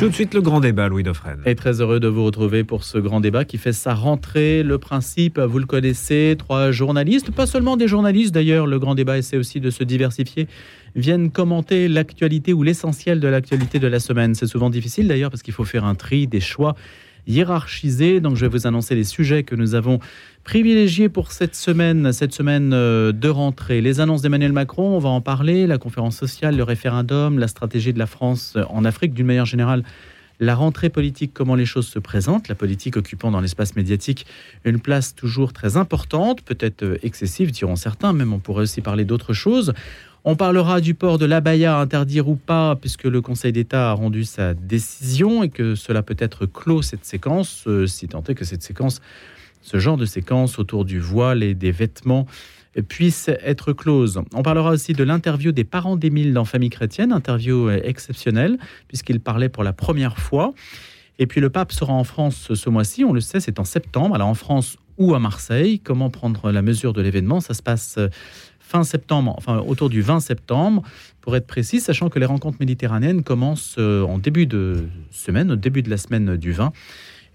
Tout de suite le grand débat, Louis Dauphren. Et très heureux de vous retrouver pour ce grand débat qui fait sa rentrée. Le principe, vous le connaissez, trois journalistes, pas seulement des journalistes d'ailleurs, le grand débat essaie aussi de se diversifier, viennent commenter l'actualité ou l'essentiel de l'actualité de la semaine. C'est souvent difficile d'ailleurs parce qu'il faut faire un tri, des choix hiérarchisés. Donc je vais vous annoncer les sujets que nous avons privilégiés pour cette semaine, cette semaine euh, de rentrée. Les annonces d'Emmanuel Macron, on va en parler, la conférence sociale, le référendum, la stratégie de la France en Afrique d'une manière générale la rentrée politique, comment les choses se présentent, la politique occupant dans l'espace médiatique une place toujours très importante, peut-être euh, excessive, diront certains, même on pourrait aussi parler d'autres choses. On parlera du port de l'abaya, interdire ou pas, puisque le Conseil d'État a rendu sa décision et que cela peut être clos cette séquence, euh, si tant est que cette séquence, ce genre de séquence autour du voile et des vêtements puisse être close. On parlera aussi de l'interview des parents d'Émile dans Famille chrétienne, interview euh, exceptionnelle, puisqu'il parlait pour la première fois. Et puis le pape sera en France ce mois-ci, on le sait, c'est en septembre, alors en France ou à Marseille. Comment prendre la mesure de l'événement? Ça se passe euh, fin septembre, enfin autour du 20 septembre, pour être précis, sachant que les rencontres méditerranéennes commencent euh, en début de semaine, au début de la semaine du 20.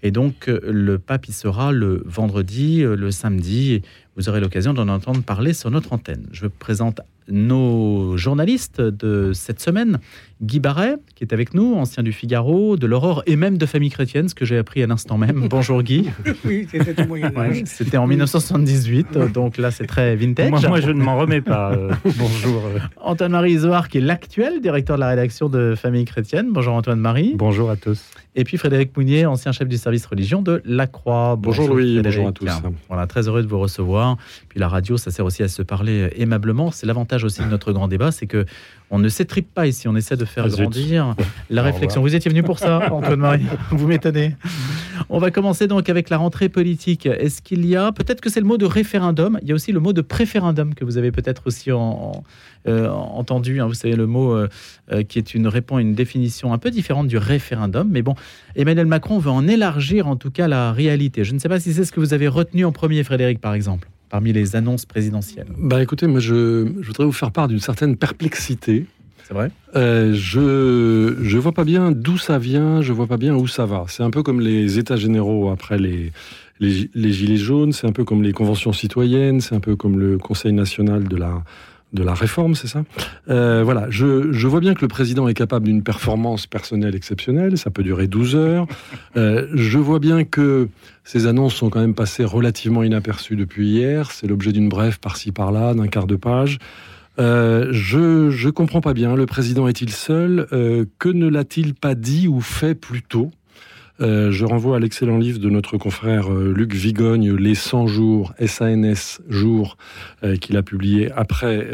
Et donc, le pape y sera le vendredi, le samedi. Vous aurez l'occasion d'en entendre parler sur notre antenne. Je vous présente nos journalistes de cette semaine. Guy Barret, qui est avec nous, ancien du Figaro, de l'Aurore et même de Famille chrétienne, ce que j'ai appris à l'instant même. Bonjour Guy. oui, c'était au Moyen Âge. c'était en 1978, donc là c'est très vintage. Moi, je ne m'en remets pas. Euh, bonjour. Antoine-Marie Isoard, qui est l'actuel directeur de la rédaction de Famille chrétienne. Bonjour Antoine-Marie. Bonjour à tous. Et puis Frédéric Mounier, ancien chef du service religion de La Croix. Bonjour, Louis, bonjour à tous. Voilà, très heureux de vous recevoir. Puis la radio, ça sert aussi à se parler aimablement. C'est l'avantage aussi de notre grand débat, c'est que on ne s'étripe pas ici, on essaie de faire ah, grandir la réflexion. Vous étiez venu pour ça, Antoine Marie Vous m'étonnez. On va commencer donc avec la rentrée politique. Est-ce qu'il y a, peut-être que c'est le mot de référendum, il y a aussi le mot de préférendum que vous avez peut-être aussi euh, entendu. Hein. vous savez, le mot euh, euh, qui est une répond à une définition un peu différente du référendum. Mais bon, Emmanuel Macron veut en élargir en tout cas la réalité. Je ne sais pas si c'est ce que vous avez retenu en premier, Frédéric, par exemple parmi les annonces présidentielles Bah écoutez, moi je, voudrais vous faire part d'une certaine perplexité. C'est vrai euh, Je je vois pas bien d'où ça vient, je vois pas bien où ça va. C'est un peu comme les États généraux après les, les, les Gilets jaunes, c'est un peu comme les conventions citoyennes, c'est un peu comme le Conseil national de la de la réforme, c'est ça? Euh, Voilà, je, je, vois bien que le président est capable d'une performance personnelle exceptionnelle, ça peut durer 12 heures. Euh, je vois bien que ces annonces sont quand même passées relativement inaperçues depuis hier, c'est l'objet d'une brève par-ci par-là, d'un quart de page. Euh, je ne comprends pas bien, le président est-il seul? Que ne l'a-t-il pas dit ou fait plus tôt? Euh, je renvoie à l'excellent livre de notre confrère euh, Luc Vigogne, Les 100 jours, SANS jours, euh, qu'il a publié après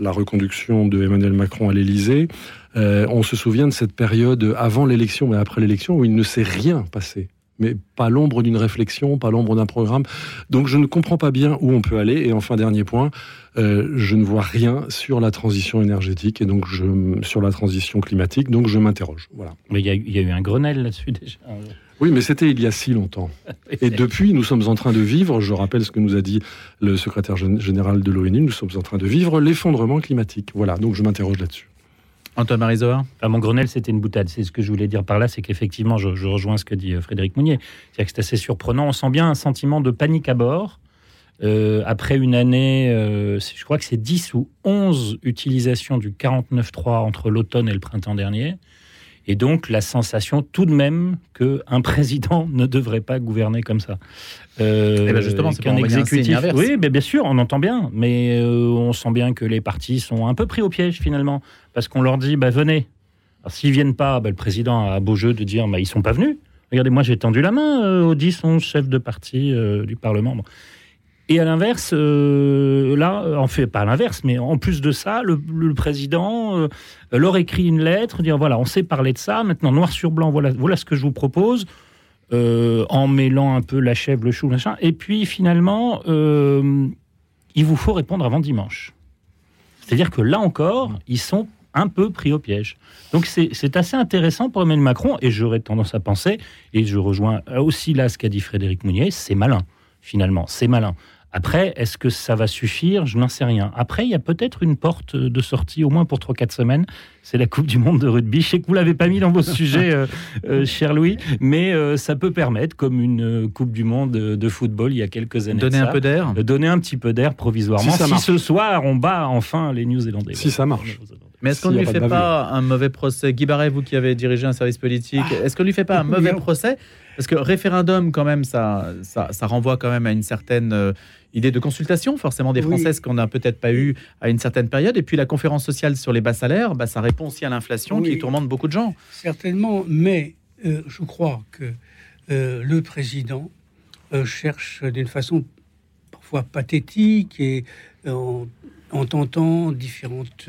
la reconduction de Emmanuel Macron à l'Élysée. on se souvient de cette période avant l'élection, mais après l'élection, où il ne s'est rien passé mais pas l'ombre d'une réflexion, pas l'ombre d'un programme. Donc je ne comprends pas bien où on peut aller. Et enfin, dernier point, euh, je ne vois rien sur la transition énergétique et donc je, sur la transition climatique, donc je m'interroge. Voilà. Mais il y, a eu un Grenelle là-dessus déjà. Oui, mais c'était il y a si longtemps. Et depuis, nous sommes en train de vivre, je rappelle ce que nous a dit le secrétaire général de l'ONU, nous sommes en train de vivre l'effondrement climatique. Voilà, donc je m'interroge là-dessus. Antoine Marizoa enfin, Mon Grenelle, c'était une boutade. C'est ce que je voulais dire par là, c'est qu'effectivement, je, rejoins ce que dit euh, Frédéric Mounier. C'est-à-dire que c'est assez surprenant. On sent bien un sentiment de panique à bord. Euh, après une année, euh, je crois que c'est 10 ou 11 utilisations du 49.3 entre l'automne et le printemps dernier. Et donc la sensation tout de même qu'un président ne devrait pas gouverner comme ça. Euh, eh ben justement, c'est qu'un exécutif. Oui, bien sûr, on entend bien, mais euh, on sent bien que les partis sont un peu pris au piège finalement, parce qu'on leur dit, bah venez. S'ils viennent pas, bah, le président a un beau jeu de dire, bah, ils sont pas venus. Regardez, moi j'ai tendu la main euh, aux 10, 11 chefs de parti du Parlement. Et à l'inverse, euh, là, en fait, pas à l'inverse, mais en plus de ça, le, président euh, leur écrit une lettre, dire voilà, on s'est parlé de ça, maintenant noir sur blanc, voilà, voilà ce que je vous propose, euh, en mêlant un peu la chèvre, le chou, machin. Et puis finalement, il vous faut répondre avant dimanche. C'est-à-dire que là encore, ils sont un peu pris au piège. Donc c'est assez intéressant pour Emmanuel Macron, et j'aurais tendance à penser, et je rejoins aussi là ce qu'a dit Frédéric Mounier, c'est malin finalement, c'est malin Après, est-ce que ça va suffire? Je n'en sais rien. Après, il y a peut-être une porte de sortie, au moins pour 3-4 semaines. C'est la Coupe du Monde de rugby. Je sais que vous l'avez pas mis dans vos sujets, euh, euh, cher Louis, mais euh, ça peut permettre, comme une Coupe du Monde de football il y a quelques années. Donner un peu d'air? Donner un petit peu d'air provisoirement. Si, ça si marche. ce soir, on bat enfin les Néo-Zélandais. Si ça marche. Mais est-ce qu'on ne lui a fait pas un mauvais procès? Guy Barret, vous qui avez dirigé un service politique, est-ce qu'on lui fait pas un mauvais procès? Parce que référendum, quand même, ça, ça, ça renvoie quand même à une certaine euh, idée de consultation, forcément des Oui. Françaises qu'on n'a peut-être pas eu à une certaine période. Et puis la conférence sociale sur les bas salaires, bah, ça répond aussi à l'inflation Oui. qui tourmente beaucoup de gens. Certainement, mais euh, je crois que euh, le président cherche d'une façon parfois pathétique et en, en tentant différentes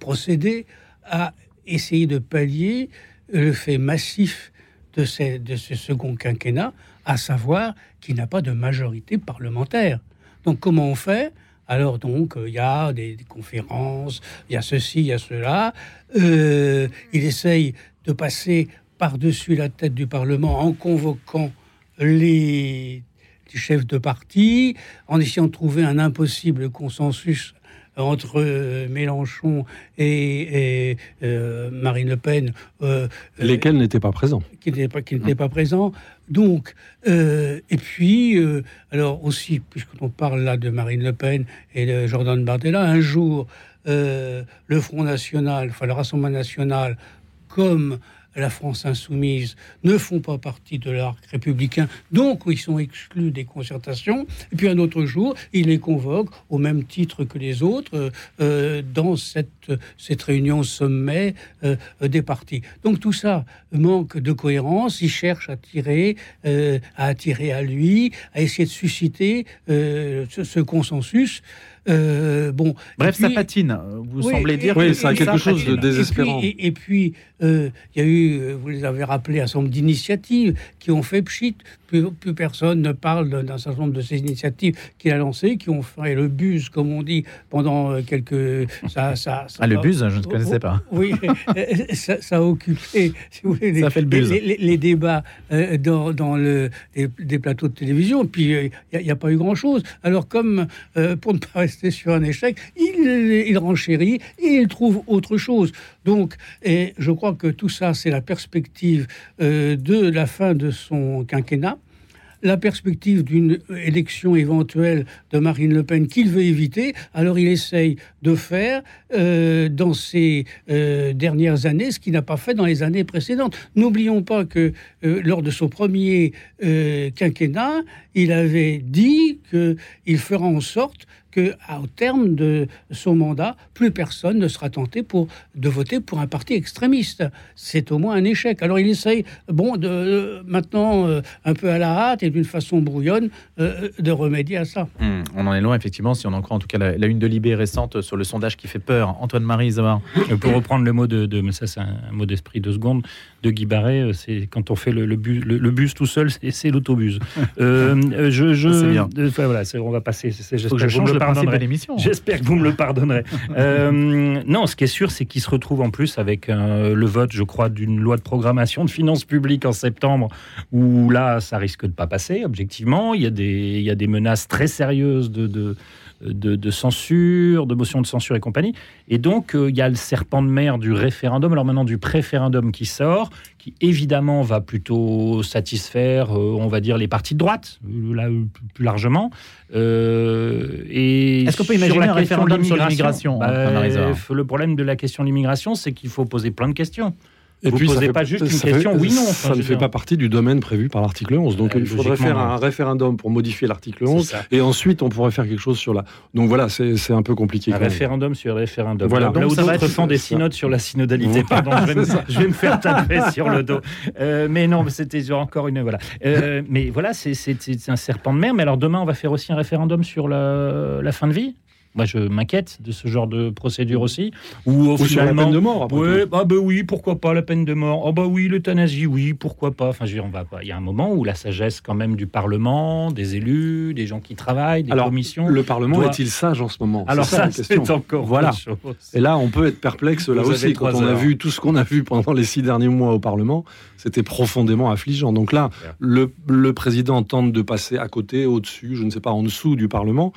procédés à essayer de pallier le fait massif de, ce second quinquennat, à savoir qu'il n'a pas de majorité parlementaire. Donc comment on fait? Alors donc, euh, il y a des, conférences, il y a ceci, il y a cela. Euh, il essaye de passer par-dessus la tête du Parlement en convoquant les chefs de parti, en essayant de trouver un impossible consensus entre euh, Mélenchon et, et, euh, Marine Le Pen. euh, Lesquels n'étaient pas présents. qui n'était pas, qui n'était pas présent. Donc, euh, et puis, alors aussi, puisqu'on parle là de Marine Le Pen et de Jordan Bardella, un jour, le Front National, enfin le Rassemblement National, comme la France insoumise, ne font pas partie de l'arc républicain, donc ils sont exclus des concertations. Et puis un autre jour, il les convoque au même titre que les autres euh, dans cette, cette réunion sommet euh, des partis. Donc tout ça manque de cohérence. Il cherche à tirer, euh, à attirer à lui, à essayer de susciter euh, ce consensus. Euh, bon. Bref, puis- ça patine. Vous oui, semblez dire Oui, que ça a quelque chose de et- et puis- désespérant. Et, puis, euh, il y a eu, euh, vous les avez rappelés, un certain nombre d'initiatives qui ont fait pchit. Plus, plus personne ne parle d'un- certain nombre de ces initiatives qu'il a lancées, qui ont fait le buzz, comme on dit, pendant quelques. Ça, ça, ça Ah, le buzz, je ne connaissais pas. Oui, ça, ça a occupé si vous voulez, les, fait le les- les- les débats euh, dans, dans le, des, des plateaux de télévision. Puis il n'y a, pas eu grand-chose. Alors, comme pour ne pas rester sur un échec, il, il renchérit et il trouve autre chose. Donc, et je crois que tout ça, c'est la perspective euh, de la fin de son quinquennat la perspective d'une élection éventuelle de Marine Le Pen qu'il veut éviter, alors il essaye de faire euh, dans ces euh, dernières années ce qu'il n'a pas fait dans les années précédentes. N'oublions pas que lors de son premier quinquennat, il avait dit qu'il fera en sorte que, à- au terme de son mandat, plus personne ne sera tenté pour, de voter pour un parti extrémiste. C'est au moins un échec. Alors il essaye, bon, de, euh, maintenant, euh, un peu à la hâte et d'une façon brouillonne, euh, de remédier à ça. Hmm, on en est loin, effectivement, si on en croit en tout cas la, la une de Libé récente sur le sondage qui fait peur. Antoine-Marie Zamar. Pour reprendre le mot de, de- mais ça c'est un mot d'esprit deux secondes, de Guy Barret, c'est quand on fait le, le, bus, le, le bus tout seul, c'est- c'est l'autobus. Euh, je, je, C'est bien. euh, enfin, voilà, c'est- on va passer. Faut que J'espère je change le pardonnerez. J'espère que vous me le pardonnerez. Euh, non, ce qui est sûr, c'est qu'il se retrouve en plus avec euh, le vote, je crois, d'une loi de programmation de finances publiques en septembre, où là, ça risque de pas passer, objectivement. Il y a des, il y a des menaces très sérieuses de, de, de, de censure, de motion de censure et compagnie. Et donc, euh, il y a le serpent de mer du référendum, alors maintenant du préférendum qui sort, qui évidemment va plutôt satisfaire, euh, on va dire, les partis de droite, euh, là, plus largement. Euh, et Est-ce qu'on peut imaginer un référendum sur l'immigration, bah, Antoine Marizard Le problème de la question de l'immigration, c'est qu'il faut poser plein de questions. Et Vous puis, posez fait- pas juste une question fait- oui, non, enfin, Ça ne fait dire. pas partie du domaine prévu par l'article 11. Donc Euh, il faudrait faire un référendum pour modifier l'article C'est 11. ça. Et ensuite, on pourrait faire quelque chose sur la. Donc voilà, c'est un peu compliqué. Un référendum sur le référendum. Voilà. Là Donc où d'autres font des synodes sur la synodalité. Pardon, je vais, me, je vais me faire taper sur le dos. Euh, mais non, c'était encore une. Voilà. Euh, mais voilà, c'est un serpent de mer. Mais alors demain, on va faire aussi un référendum sur la, la fin de vie? Moi, je m'inquiète de ce genre de procédure aussi. Ou, Ou sur la peine de mort, après Ouais, tout. bah, oui, pourquoi pas la peine de mort? Oh bah oui, l'euthanasie, oui, pourquoi pas? Enfin, je veux dire, on va pas. Il y a un moment où la sagesse quand même du Parlement, des élus, des gens qui travaillent, des Alors, commissions. Le Parlement doit- est-il sage en ce moment? Alors ça, c'est encore Voilà. chose. Et là, on peut être perplexe là Vous aussi. Quand on a vu tout ce qu'on a vu pendant les six derniers mois au Parlement, c'était profondément affligeant. Donc là, le, le président tente de passer à côté, au-dessus, je ne sais pas, en dessous du Parlement.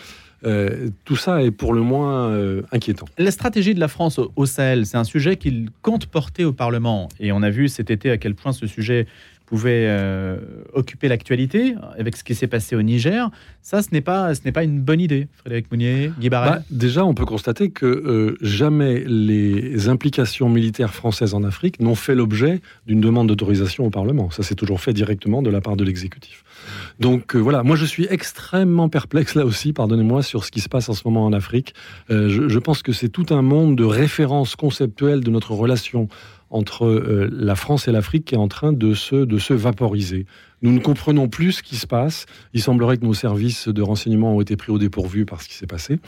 Euh, tout ça est pour le moins euh, inquiétant. La stratégie de la France au- au Sahel, c'est un sujet qu'il compte porter au Parlement. Et on a vu cet été à quel point ce sujet pouvait euh, occuper l'actualité avec ce qui s'est passé au Niger. Ça, ce n'est pas, ce n'est pas une bonne idée, Frédéric Mounier, Guy. Bah, déjà, on peut constater que euh, jamais les implications militaires françaises en Afrique n'ont fait l'objet d'une demande d'autorisation au Parlement. Ça s'est toujours fait directement de la part de l'exécutif. Donc euh, voilà, moi je suis extrêmement perplexe là aussi, pardonnez-moi, sur ce qui se passe en ce moment en Afrique. Je pense que c'est tout un monde de références conceptuelles de notre relation entre euh, la France et l'Afrique qui est en train de se, vaporiser. Nous ne comprenons plus ce qui se passe. Il semblerait que nos services de renseignement ont été pris au dépourvu par ce qui s'est passé.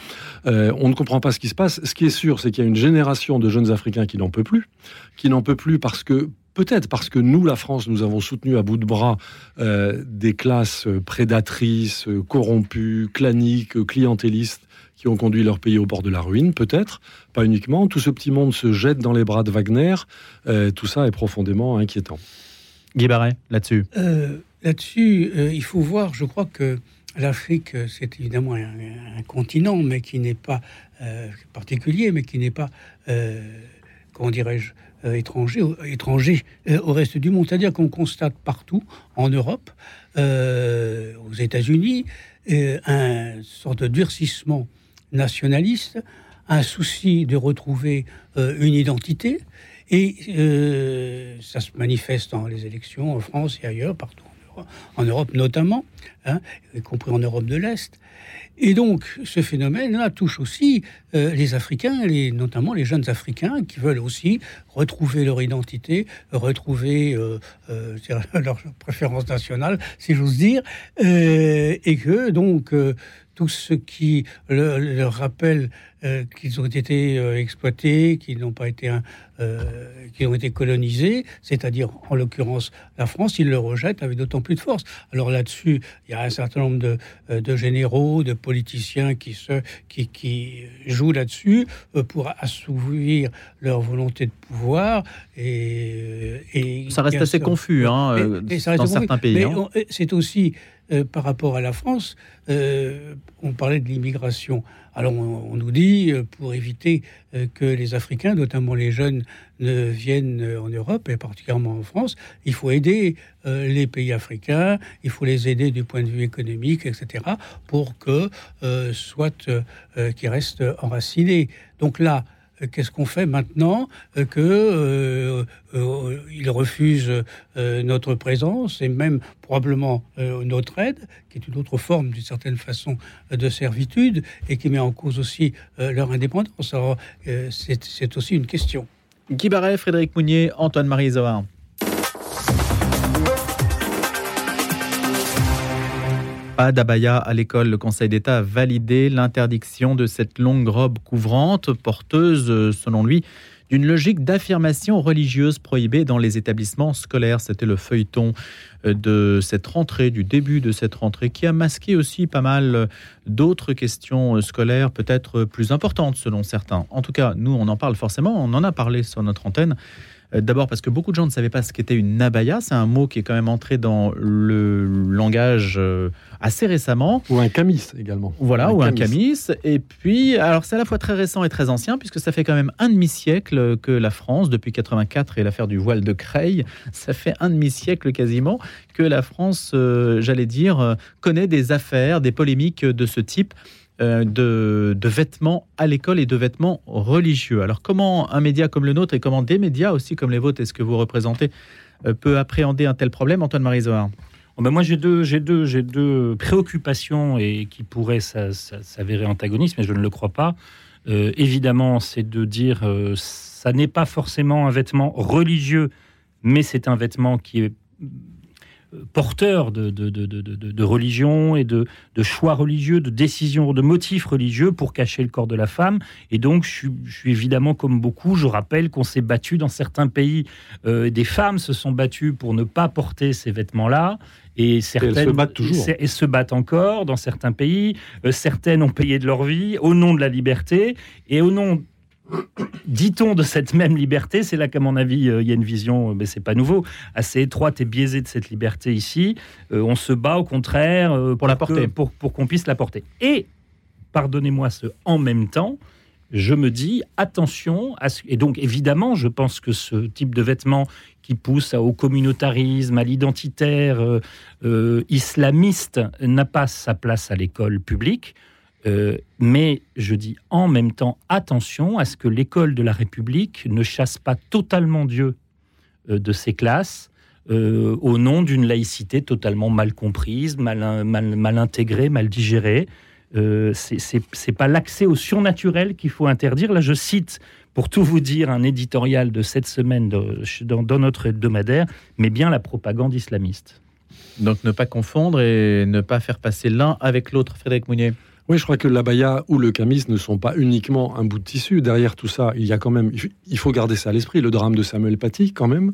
Euh, on ne comprend pas ce qui se passe. Ce qui est sûr, c'est qu'il y a une génération de jeunes Africains qui n'en peut plus, qui n'en peut plus parce que peut-être parce que nous, la France, nous avons soutenu à bout de bras euh, des classes prédatrices, corrompues, claniques, clientélistes qui ont conduit leur pays au bord de la ruine, peut-être, pas uniquement. Tout ce petit monde se jette dans les bras de Wagner. Euh, tout ça est profondément inquiétant. Guy Barret, là-dessus. Euh, Là-dessus, euh, il faut voir, je crois que l'Afrique, c'est évidemment un, un continent, mais qui n'est pas euh, particulier, mais qui n'est pas, euh, comment dirais-je, euh, étranger, au- étranger euh, au reste du monde. C'est-à-dire qu'on constate partout, en Europe, euh, aux États-Unis, euh, un sorte de durcissement nationaliste, un souci de retrouver euh, une identité, et euh, ça se manifeste dans les élections en France et ailleurs, partout en Europe, en Europe notamment, hein, y compris en Europe de l'Est. Et donc, ce phénomène-là touche aussi euh, les Africains, notamment les jeunes Africains, qui veulent aussi retrouver leur identité, retrouver euh, euh, leur préférence nationale, si j'ose dire, et que donc tout ce qui le- leur rappelle euh, qu'ils ont été euh, exploités, qu'ils n'ont pas été, euh, qu'ils ont été colonisés, c'est-à-dire en l'occurrence la France, ils le rejettent avec d'autant plus de force. Alors là-dessus, il y a un certain nombre de, de généraux, de politiciens qui, se, qui, qui jouent là-dessus pour assouvir leur volonté de pouvoir. Et, et Ça reste a assez ce- confus hein, et- et dans confus. certains pays. Hein. c'est aussi euh, par rapport à la France, euh, on parlait de l'immigration. Alors on, nous dit, euh, pour éviter que les Africains, notamment les jeunes, ne viennent en Europe, et particulièrement en France, il faut aider les pays africains, il faut les aider du point de vue économique, etc., pour que soit qu'ils restent enracinés. Donc là, Qu'est-ce qu'on fait maintenant euh, que euh, euh, refusent euh, notre présence et même probablement euh, notre aide, qui est une autre forme, d'une certaine façon, euh, de servitude et qui met en cause aussi euh, leur indépendance. Euh, c'est aussi une question. Guy Barret, Frédéric Mounier, Antoine-Marie Zohar. Pas d'abaya à l'école. Le Conseil d'État a validé l'interdiction de cette longue robe couvrante, porteuse, euh, selon lui, d'une logique d'affirmation religieuse prohibée dans les établissements scolaires. C'était le feuilleton euh, de cette rentrée, du début de cette rentrée, qui a masqué aussi pas mal euh, d'autres questions scolaires, peut-être plus importantes selon certains. En tout cas, nous, on en parle forcément, on en a parlé sur notre antenne. Euh, D'abord parce que beaucoup de gens ne savaient pas ce qu'était une abaya. C'est un mot qui est quand même entré dans le langage euh, assez récemment. Ou un camis également. Voilà, ou un camis. Et puis, alors c'est à la fois très récent et très ancien, puisque ça fait quand même un demi-siècle que la France, depuis 84 et l'affaire du voile de Creil, ça fait un demi-siècle quasiment que la France, euh, j'allais dire, connaît des affaires, des polémiques de ce type. Euh, De, vêtements à l'école et de vêtements religieux. Alors comment un média comme le nôtre et comment des médias aussi comme les vôtres et ce que vous représentez euh, peut appréhender un tel problème, Antoine Marizoard Oh ben moi, j'ai deux, j'ai deux, deux préoccupations et qui pourraient s'a- s'a- s'avérer antagonistes, mais je ne le crois pas. Euh, évidemment, c'est de dire ça n'est pas forcément un vêtement religieux, mais c'est un vêtement qui est porteurs de, de, de, de, de religion et de, de choix religieux, de décisions, de motifs religieux pour cacher le corps de la femme. Et donc, je suis, je suis évidemment comme beaucoup, je rappelle qu'on s'est battu dans certains pays, euh, des femmes se sont battues pour ne pas porter ces vêtements-là. Et certaines se battent toujours. Et se battent encore dans certains pays. Euh, certaines ont payé de leur vie au nom de la liberté et au nom dit-on de cette même liberté, c'est là qu'à mon avis, euh, il y a une vision, euh, mais c'est pas nouveau, assez étroite et biaisée de cette liberté ici. Euh, on se bat au contraire euh, Pour la porter. que- pour, pour qu'on puisse la porter. Et, pardonnez-moi ce en même temps, je me dis attention à ce... Et donc, évidemment, je pense que ce type de vêtements qui pousse au communautarisme, à l'identitaire euh, euh, islamiste, n'a pas sa place à l'école publique. Euh, mais je dis en même temps attention à ce que l'école de la République ne chasse pas totalement Dieu euh, de ses classes euh, au nom d'une laïcité totalement mal comprise, mal, mal, mal intégrée, mal digérée. C'est- pas l'accès au surnaturel qu'il faut interdire. Là, je cite, pour tout vous dire, un éditorial de cette semaine dans notre hebdomadaire, mais bien la propagande islamiste. Donc ne pas confondre et ne pas faire passer l'un avec l'autre, Frédéric Mounier. Oui, je crois que l'abaya ou le camis ne sont pas uniquement un bout de tissu. Derrière tout ça, il y a quand même, il faut garder ça à l'esprit, le drame de Samuel Paty, quand même,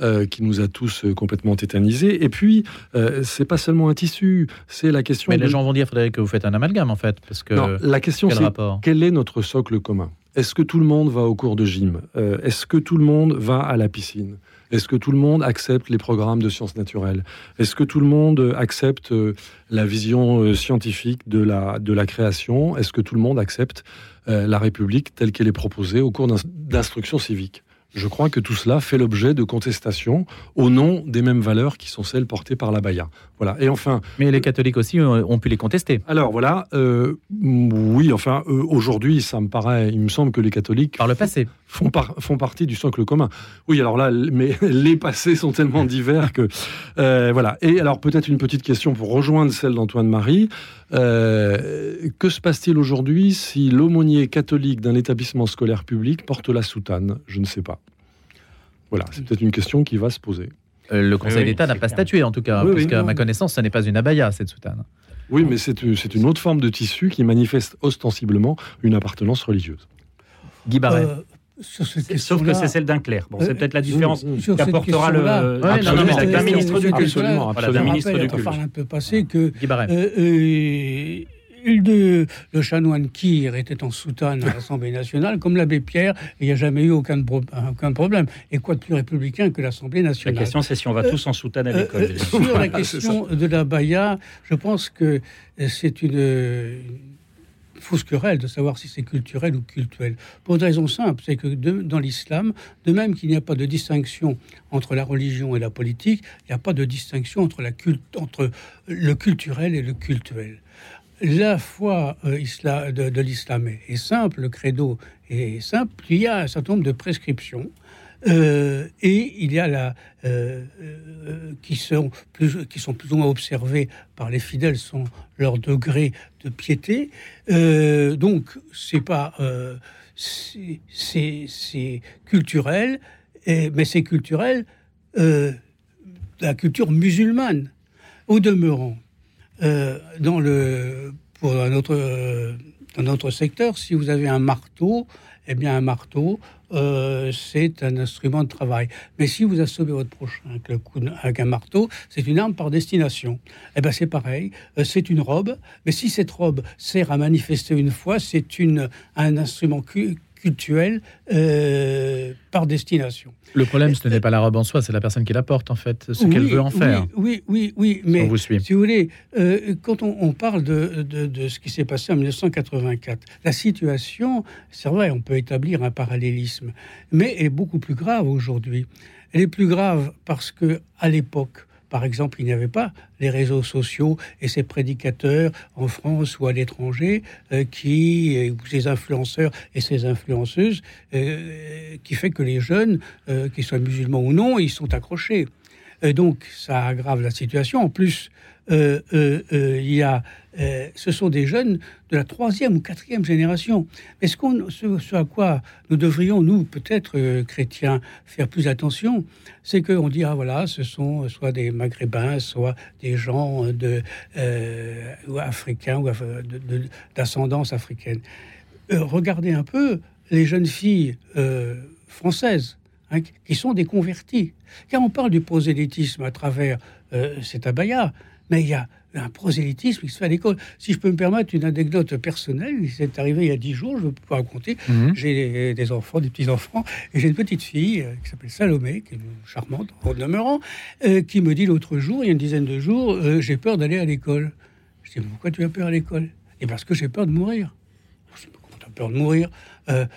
euh, qui nous a tous euh, complètement tétanisés. Et puis, euh, c'est pas seulement un tissu, c'est la question. Mais de- les gens vont dire, Frédéric, que vous faites un amalgame en fait, parce que Non, la question, quel c'est quel est notre socle commun? Est-ce que tout le monde va au cours de gym? Euh, Est-ce que tout le monde va à la piscine? Est-ce que tout le monde accepte les programmes de sciences naturelles? Est-ce que tout le monde euh, accepte euh, la vision euh, scientifique de la, création? Est-ce que tout le monde accepte la République telle qu'elle est proposée au cours d'ins- d'instruction civique je crois que tout cela fait l'objet de contestations au nom des mêmes valeurs qui sont celles portées par la Baïa. Voilà. Et enfin, Mais les catholiques aussi ont, ont pu les contester. alors voilà, euh, oui, enfin, euh, aujourd'hui, ça me paraît, il me semble que les catholiques Par le passé. font, par- font partie du socle commun. Oui, alors là, mais les passés sont tellement divers que. euh, voilà. Et alors, peut-être une petite question pour rejoindre celle d'Antoine-Marie. Euh, que se passe-t-il aujourd'hui si l'aumônier catholique d'un établissement scolaire public porte la soutane? Je ne sais pas. Voilà, c'est peut-être une question qui va se poser. Euh, le Conseil Oui, d'État n'a pas clair. statué en tout cas, Oui, parce oui, qu'à non. ma connaissance, ce n'est pas une abaya cette soutane. Oui, mais c'est c'est une autre forme de tissu qui manifeste ostensiblement une appartenance religieuse. Guy Barret. Euh, sur cette Sauf que c'est celle d'un clerc. Bon, c'est Euh, peut-être la différence sur cette qu'apportera le euh, mais d'un ministre du culte. Absolument, Voilà, d'un ministre du culte. un peu passé que euh, euh, de, le chanoine Kir était en soutane à l'Assemblée nationale, comme l'abbé Pierre, il n'y a jamais eu aucun, pro- aucun problème. Et quoi de plus républicain que l'Assemblée La nationale question, c'est si on va tous en soutane à Euh, l'école. euh, sur la question de la baya, je pense que euh, c'est une, euh, une fausse querelle de savoir si c'est culturel ou cultuel. Pour une raison simple, c'est que dans l'islam, de même qu'il n'y a pas de distinction entre la religion et la politique, il n'y a pas de distinction entre, la culte, entre le culturel et le cultuel. La foi euh, isla- de, de l'islam est, est simple, le credo est simple, il y a un certain nombre de prescriptions euh, et il y a la, euh, euh, qui, sont plus, qui sont plus ou moins observées par les fidèles, sont leur degré de piété. Donc, c'est pas. c'est- culturel, mais c'est culturel la culture musulmane. Au demeurant, dans le, pour un autre, euh, dans notre secteur, si vous avez un marteau, eh bien un marteau, euh, c'est un instrument de travail. Mais si vous assommez votre prochain avec, un marteau, c'est une arme par destination. Eh bien c'est pareil, euh, c'est une robe, mais si cette robe sert à manifester une foi, c'est un instrument cultuel euh, par destination. Le problème, ce n'est pas la robe en soi, c'est la personne qui la porte en fait, ce qu'elle veut en faire. Oui, oui, oui, mais vous suit. si vous voulez, euh, quand on, on parle de, de- de ce qui s'est passé en 1984, la situation, c'est vrai, on peut établir un parallélisme, mais elle est beaucoup plus grave aujourd'hui. Elle est plus grave parce que à l'époque, par exemple, il n'y avait pas les réseaux sociaux et ces prédicateurs en France ou à l'étranger euh, qui, euh, ou ces influenceurs et ces influenceuses, euh, qui fait que les jeunes, qu'ils soient musulmans ou non, ils sont accrochés. Euh, donc, ça aggrave la situation. En plus, euh, euh, euh, il y a, ce sont des jeunes de la troisième ou quatrième génération. Mais ce, à quoi nous devrions, nous, peut-être chrétiens, faire plus attention, c'est qu'on dit, ah voilà, ce sont soit des maghrébins, soit des gens de, ou africains ou d'ascendance africaine. Regardez un peu les jeunes filles françaises hein, qui sont des convertis. Car on parle du prosélytisme à travers euh, cet abaya, mais il y a un prosélytisme qui se fait à l'école. Si je peux me permettre une anecdote personnelle, c'est arrivé il y a dix jours, je ne peux pas raconter. Mhm. J'ai des- enfants, des petits-enfants, et j'ai une petite fille euh, qui s'appelle Salomé, qui est une charmante en demeurant, euh, qui me dit l'autre jour, il y a une dizaine de jours, euh, j'ai peur d'aller à l'école. Je dis, pourquoi tu as peur à l'école? Et parce que j'ai peur de mourir. Je dis, comment tu as peur de mourir?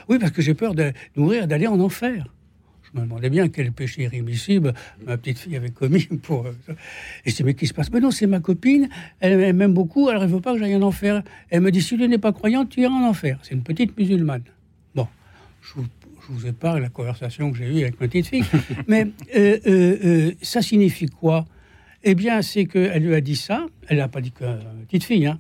Oui, parce que j'ai peur de mourir, d'aller en enfer. Je me demandais bien quel péché irrémissible ma petite fille avait commis pour. euh. Et je dis, mais qu'est-ce qui se passe? Mais non, c'est ma copine, elle, elle m'aime beaucoup, alors elle ne veut pas que j'aille en enfer. Elle me dit, si tu n'es pas croyante, tu iras en enfer. C'est une petite musulmane. Bon, je vous, je vous épargne la conversation que j'ai eue avec ma petite fille. mais euh, euh, euh, ça signifie quoi? Eh bien, c'est qu'elle lui a dit ça, elle n'a pas dit que euh, petite fille, hein,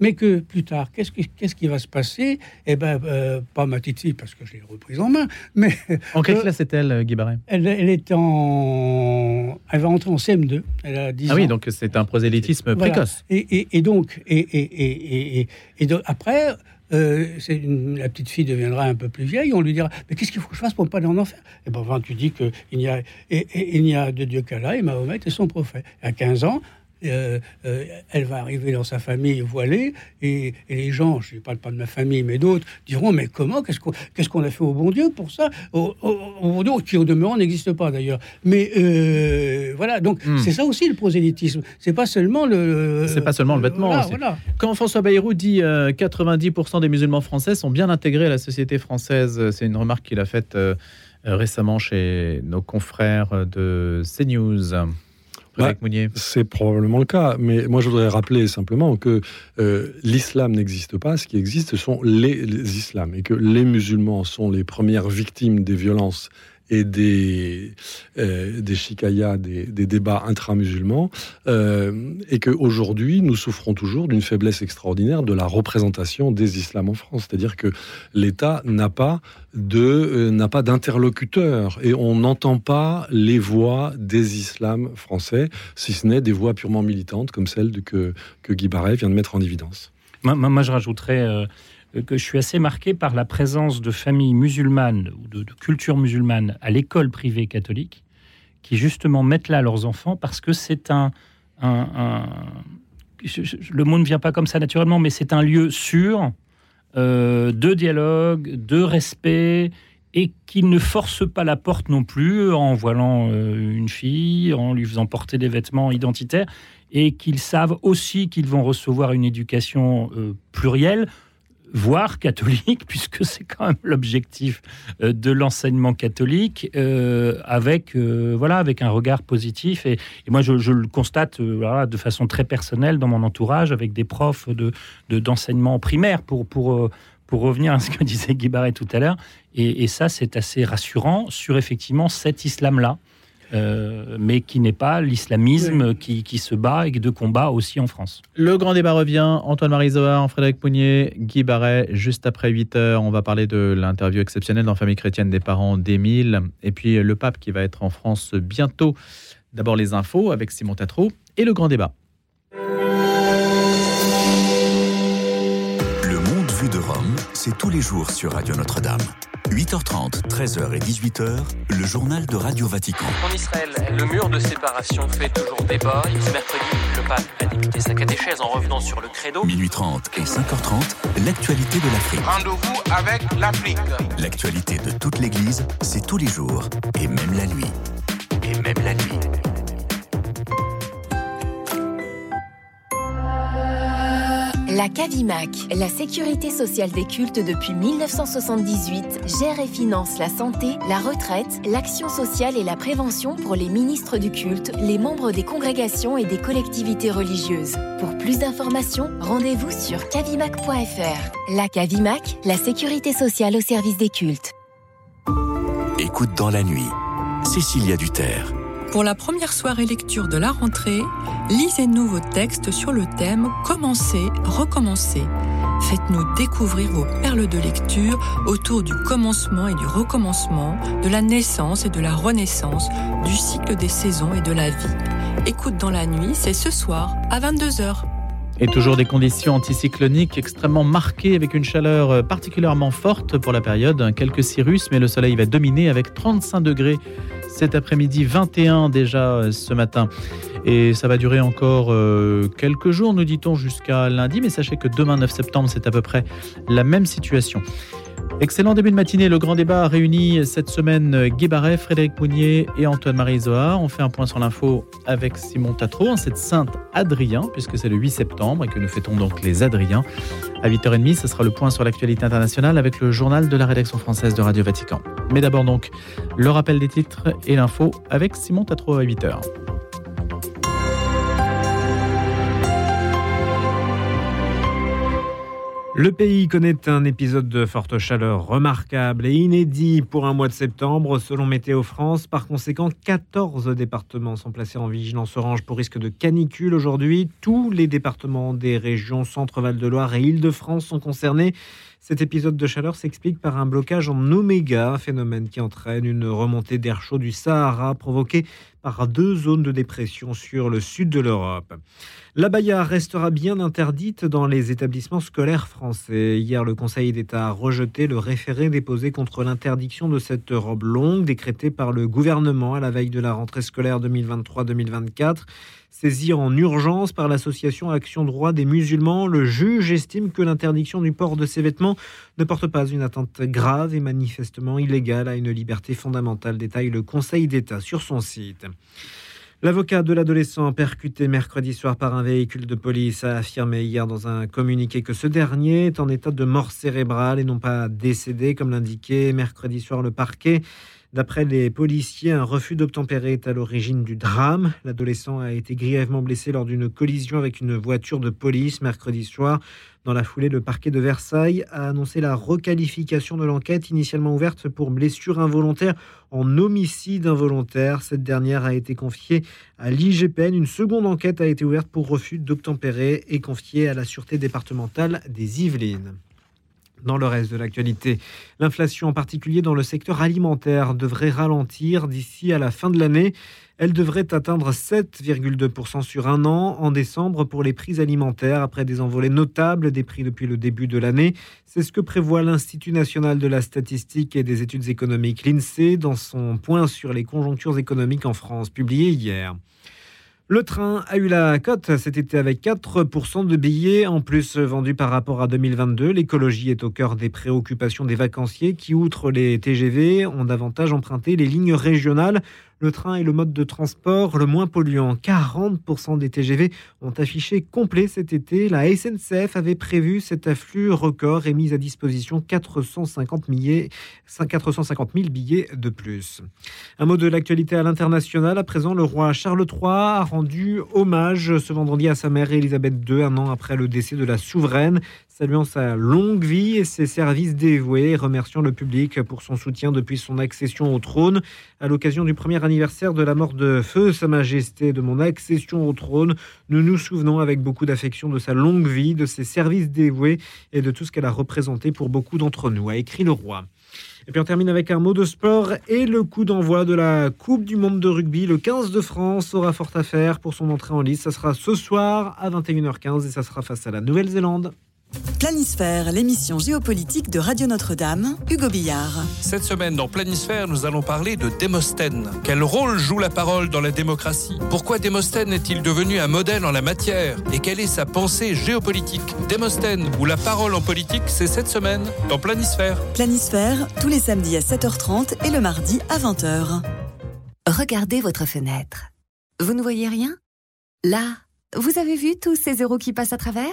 mais que plus tard, qu'est-ce qui, va se passer? Eh bien, euh, pas ma petite fille, parce que je l'ai reprise en main, mais En quelle Euh, classe est-elle, Guy Barret elle, elle est en. Elle va entrer en CM2. Elle a 10 Ah ans. oui, donc c'est un prosélytisme Voilà. précoce. Et, et- et donc, et, et, et, et- et donc, après, euh, une- la petite fille deviendra un peu plus vieille. On lui dira Mais qu'est-ce qu'il faut que je fasse pour ne pas aller en enfer? Et ben, enfin, tu dis qu'il n'y a, et, et- il n'y a de Dieu qu'Allah et Mahomet et son prophète. À 15 ans, euh, euh, elle va arriver dans sa famille voilée et, et les gens, je ne parle pas de ma famille, mais d'autres, diront Mais comment Qu'est-ce qu'on qu'est-ce qu'on a fait au bon Dieu pour ça? Au, au- au bon Dieu, qui au demeurant n'existe pas d'ailleurs. Mais euh, voilà, donc Hmm. c'est ça aussi le prosélytisme. C'est pas seulement le. C'est pas seulement le vêtement Voilà. Quand François Bayrou dit euh, 90% des musulmans français sont bien intégrés à la société française, c'est une remarque qu'il a faite récemment chez nos confrères de CNews. Frédéric Mounier. C'est probablement le cas, mais moi je voudrais rappeler simplement que euh, l'islam n'existe pas, ce qui existe sont les, les islams, et que les musulmans sont les premières victimes des violences et des, euh, des chicayas, des, des débats intra-musulmans, euh, et qu'aujourd'hui nous souffrons toujours d'une faiblesse extraordinaire de la représentation des islams en France. C'est-à-dire que l'État n'a pas de euh, n'a pas d'interlocuteur et on n'entend pas les voix des islams français, si ce n'est des voix purement militantes comme celle que, que Guy Barret vient de mettre en évidence. Moi, moi, moi, je rajouterais euh, que je suis assez marqué par la présence de familles musulmanes ou de, de culture musulmane à l'école privée catholique qui justement mettent là leurs enfants parce que c'est un, le mot ne vient pas comme ça naturellement, mais c'est un lieu sûr euh, de dialogue, de respect et qui ne force pas la porte non plus en voilant euh, une fille, en lui faisant porter des vêtements identitaires et qu'ils savent aussi qu'ils vont recevoir une éducation euh, plurielle, voire catholique, puisque c'est quand même l'objectif euh, de l'enseignement catholique, euh, avec euh, voilà, avec un regard positif. Et, moi, je, le constate de façon très personnelle dans mon entourage, avec des profs de de- d'enseignement primaire, pour pour pour revenir à ce que disait Guy Barret tout à l'heure. Et, et ça, c'est assez rassurant sur effectivement cet islam-là. Euh, mais qui n'est pas l'islamisme qui, qui se bat et de combat aussi en France. Le grand débat revient. Antoine-Marie Zohar, Frédéric Mounier, Guy Barret. Juste après 8 heures, on va parler de l'interview exceptionnelle dans Famille chrétienne des parents d'Émile. Et puis le pape qui va être en France bientôt. D'abord les infos avec Simon Tatro et le grand débat. Le monde vu de Rome, c'est tous les jours sur Radio Notre-Dame. 8h30, 13h et 18h, le journal de Radio Vatican. En Israël, le mur de séparation fait toujours débat. Ce mercredi, le pape a débuté sa catéchèse en revenant sur le credo. Minuit 30 et 5h30, l'actualité de l'Afrique. Rendez-vous avec l'Afrique. L'actualité de toute l'Église, c'est tous les jours et même la nuit. Et même la nuit. La CAVIMAC, la sécurité sociale des cultes depuis 1978, gère et finance la santé, la retraite, l'action sociale et la prévention pour les ministres du culte, les membres des congrégations et des collectivités religieuses. Pour plus d'informations, rendez-vous sur cavimac.fr. La CAVIMAC, la sécurité sociale au service des cultes. Écoute dans la nuit. Cécilia Duterre. Pour la première soirée lecture de la rentrée, lisez-nous vos textes sur le thème Commencer, recommencer. Faites-nous découvrir vos perles de lecture autour du commencement et du recommencement, de la naissance et de la renaissance, du cycle des saisons et de la vie. Écoute dans la nuit, c'est ce soir à 22h. Et toujours des conditions anticycloniques extrêmement marquées avec une chaleur particulièrement forte pour la période. Quelques cirrus, mais le soleil va dominer avec 35 degrés cet après-midi, 21 déjà euh, ce matin. Et ça va durer encore euh, quelques jours, nous dit-on, jusqu'à lundi. Mais sachez que demain, 9 septembre, c'est à peu près la même situation. Excellent début de matinée. Le grand débat a réuni cette semaine Guy Barret, Frédéric Mounier et Antoine-Marie Zohar. On fait un point sur l'info avec Simon Tatro en cette Sainte-Adrien, puisque c'est le 8 septembre et que nous fêtons donc les Adriens. À 8h30, ce sera le point sur l'actualité internationale avec le journal de la rédaction française de Radio Vatican. Mais d'abord donc, le rappel des titres et l'info avec Simon Tatro à 8h. Le pays connaît un épisode de forte chaleur remarquable et inédit pour un mois de septembre, selon Météo France. Par conséquent, 14 départements sont placés en vigilance orange pour risque de canicule aujourd'hui. Tous les départements des régions Centre-Val de Loire et Île-de-France sont concernés. Cet épisode de chaleur s'explique par un blocage en oméga, phénomène qui entraîne une remontée d'air chaud du Sahara provoquée par deux zones de dépression sur le sud de l'Europe. La baya restera bien interdite dans les établissements scolaires français. Hier, le Conseil d'État a rejeté le référé déposé contre l'interdiction de cette robe longue décrétée par le gouvernement à la veille de la rentrée scolaire 2023-2024. Saisi en urgence par l'association Action Droit des musulmans, le juge estime que l'interdiction du port de ces vêtements ne porte pas une atteinte grave et manifestement illégale à une liberté fondamentale, détaille le Conseil d'État sur son site. L'avocat de l'adolescent percuté mercredi soir par un véhicule de police a affirmé hier dans un communiqué que ce dernier est en état de mort cérébrale et non pas décédé, comme l'indiquait mercredi soir le parquet. D'après les policiers, un refus d'obtempérer est à l'origine du drame. L'adolescent a été grièvement blessé lors d'une collision avec une voiture de police mercredi soir. Dans la foulée, le parquet de Versailles a annoncé la requalification de l'enquête initialement ouverte pour blessure involontaire en homicide involontaire. Cette dernière a été confiée à l'IGPN. Une seconde enquête a été ouverte pour refus d'obtempérer et confiée à la Sûreté départementale des Yvelines. Dans le reste de l'actualité, l'inflation en particulier dans le secteur alimentaire devrait ralentir d'ici à la fin de l'année. Elle devrait atteindre 7,2% sur un an en décembre pour les prix alimentaires après des envolées notables des prix depuis le début de l'année. C'est ce que prévoit l'Institut national de la statistique et des études économiques, l'INSEE, dans son point sur les conjonctures économiques en France, publié hier. Le train a eu la cote cet été avec 4% de billets en plus vendus par rapport à 2022. L'écologie est au cœur des préoccupations des vacanciers qui, outre les TGV, ont davantage emprunté les lignes régionales le train est le mode de transport le moins polluant. 40% des TGV ont affiché complet cet été. La SNCF avait prévu cet afflux record et mis à disposition 450, 450 000 billets de plus. Un mot de l'actualité à l'international. À présent, le roi Charles III a rendu hommage ce vendredi à sa mère Elisabeth II, un an après le décès de la souveraine saluant sa longue vie et ses services dévoués, remerciant le public pour son soutien depuis son accession au trône. À l'occasion du premier anniversaire de la mort de Feu Sa Majesté, de mon accession au trône, nous nous souvenons avec beaucoup d'affection de sa longue vie, de ses services dévoués et de tout ce qu'elle a représenté pour beaucoup d'entre nous, a écrit le roi. Et puis on termine avec un mot de sport et le coup d'envoi de la Coupe du Monde de rugby. Le 15 de France aura fort à faire pour son entrée en liste. Ça sera ce soir à 21h15 et ça sera face à la Nouvelle-Zélande. Planisphère, l'émission géopolitique de Radio Notre-Dame, Hugo Billard. Cette semaine dans Planisphère, nous allons parler de Démosthène. Quel rôle joue la parole dans la démocratie? Pourquoi Démosthène est-il devenu un modèle en la matière? Et quelle est sa pensée géopolitique? Démosthène ou la parole en politique, c'est cette semaine dans Planisphère. Planisphère, tous les samedis à 7h30 et le mardi à 20h. Regardez votre fenêtre. Vous ne voyez rien? Là, vous avez vu tous ces euros qui passent à travers?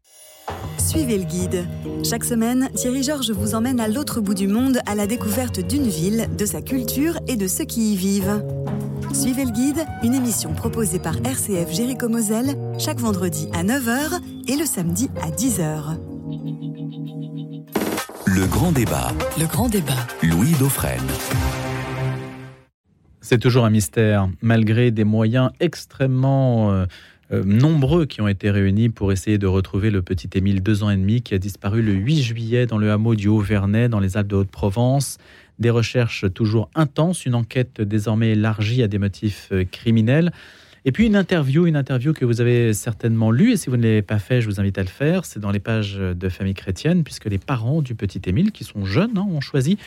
Suivez le guide. Chaque semaine, Thierry Georges vous emmène à l'autre bout du monde à la découverte d'une ville, de sa culture et de ceux qui y vivent. Suivez le guide, une émission proposée par RCF Jéricho Moselle chaque vendredi à 9h et le samedi à 10h. Le grand débat. Le grand débat. Louis Dauphren. C'est toujours un mystère, malgré des moyens extrêmement euh, euh, nombreux qui ont été réunis pour essayer de retrouver le petit Émile, deux ans et demi, qui a disparu le 8 juillet dans le hameau du Haut-Vernay, dans les Alpes de Haute-Provence. Des recherches toujours intenses, une enquête désormais élargie à des motifs euh, criminels. Et puis une interview, une interview que vous avez certainement lue, et si vous ne l'avez pas fait, je vous invite à le faire. C'est dans les pages de Famille Chrétienne, puisque les parents du petit Émile, qui sont jeunes, hein, ont choisi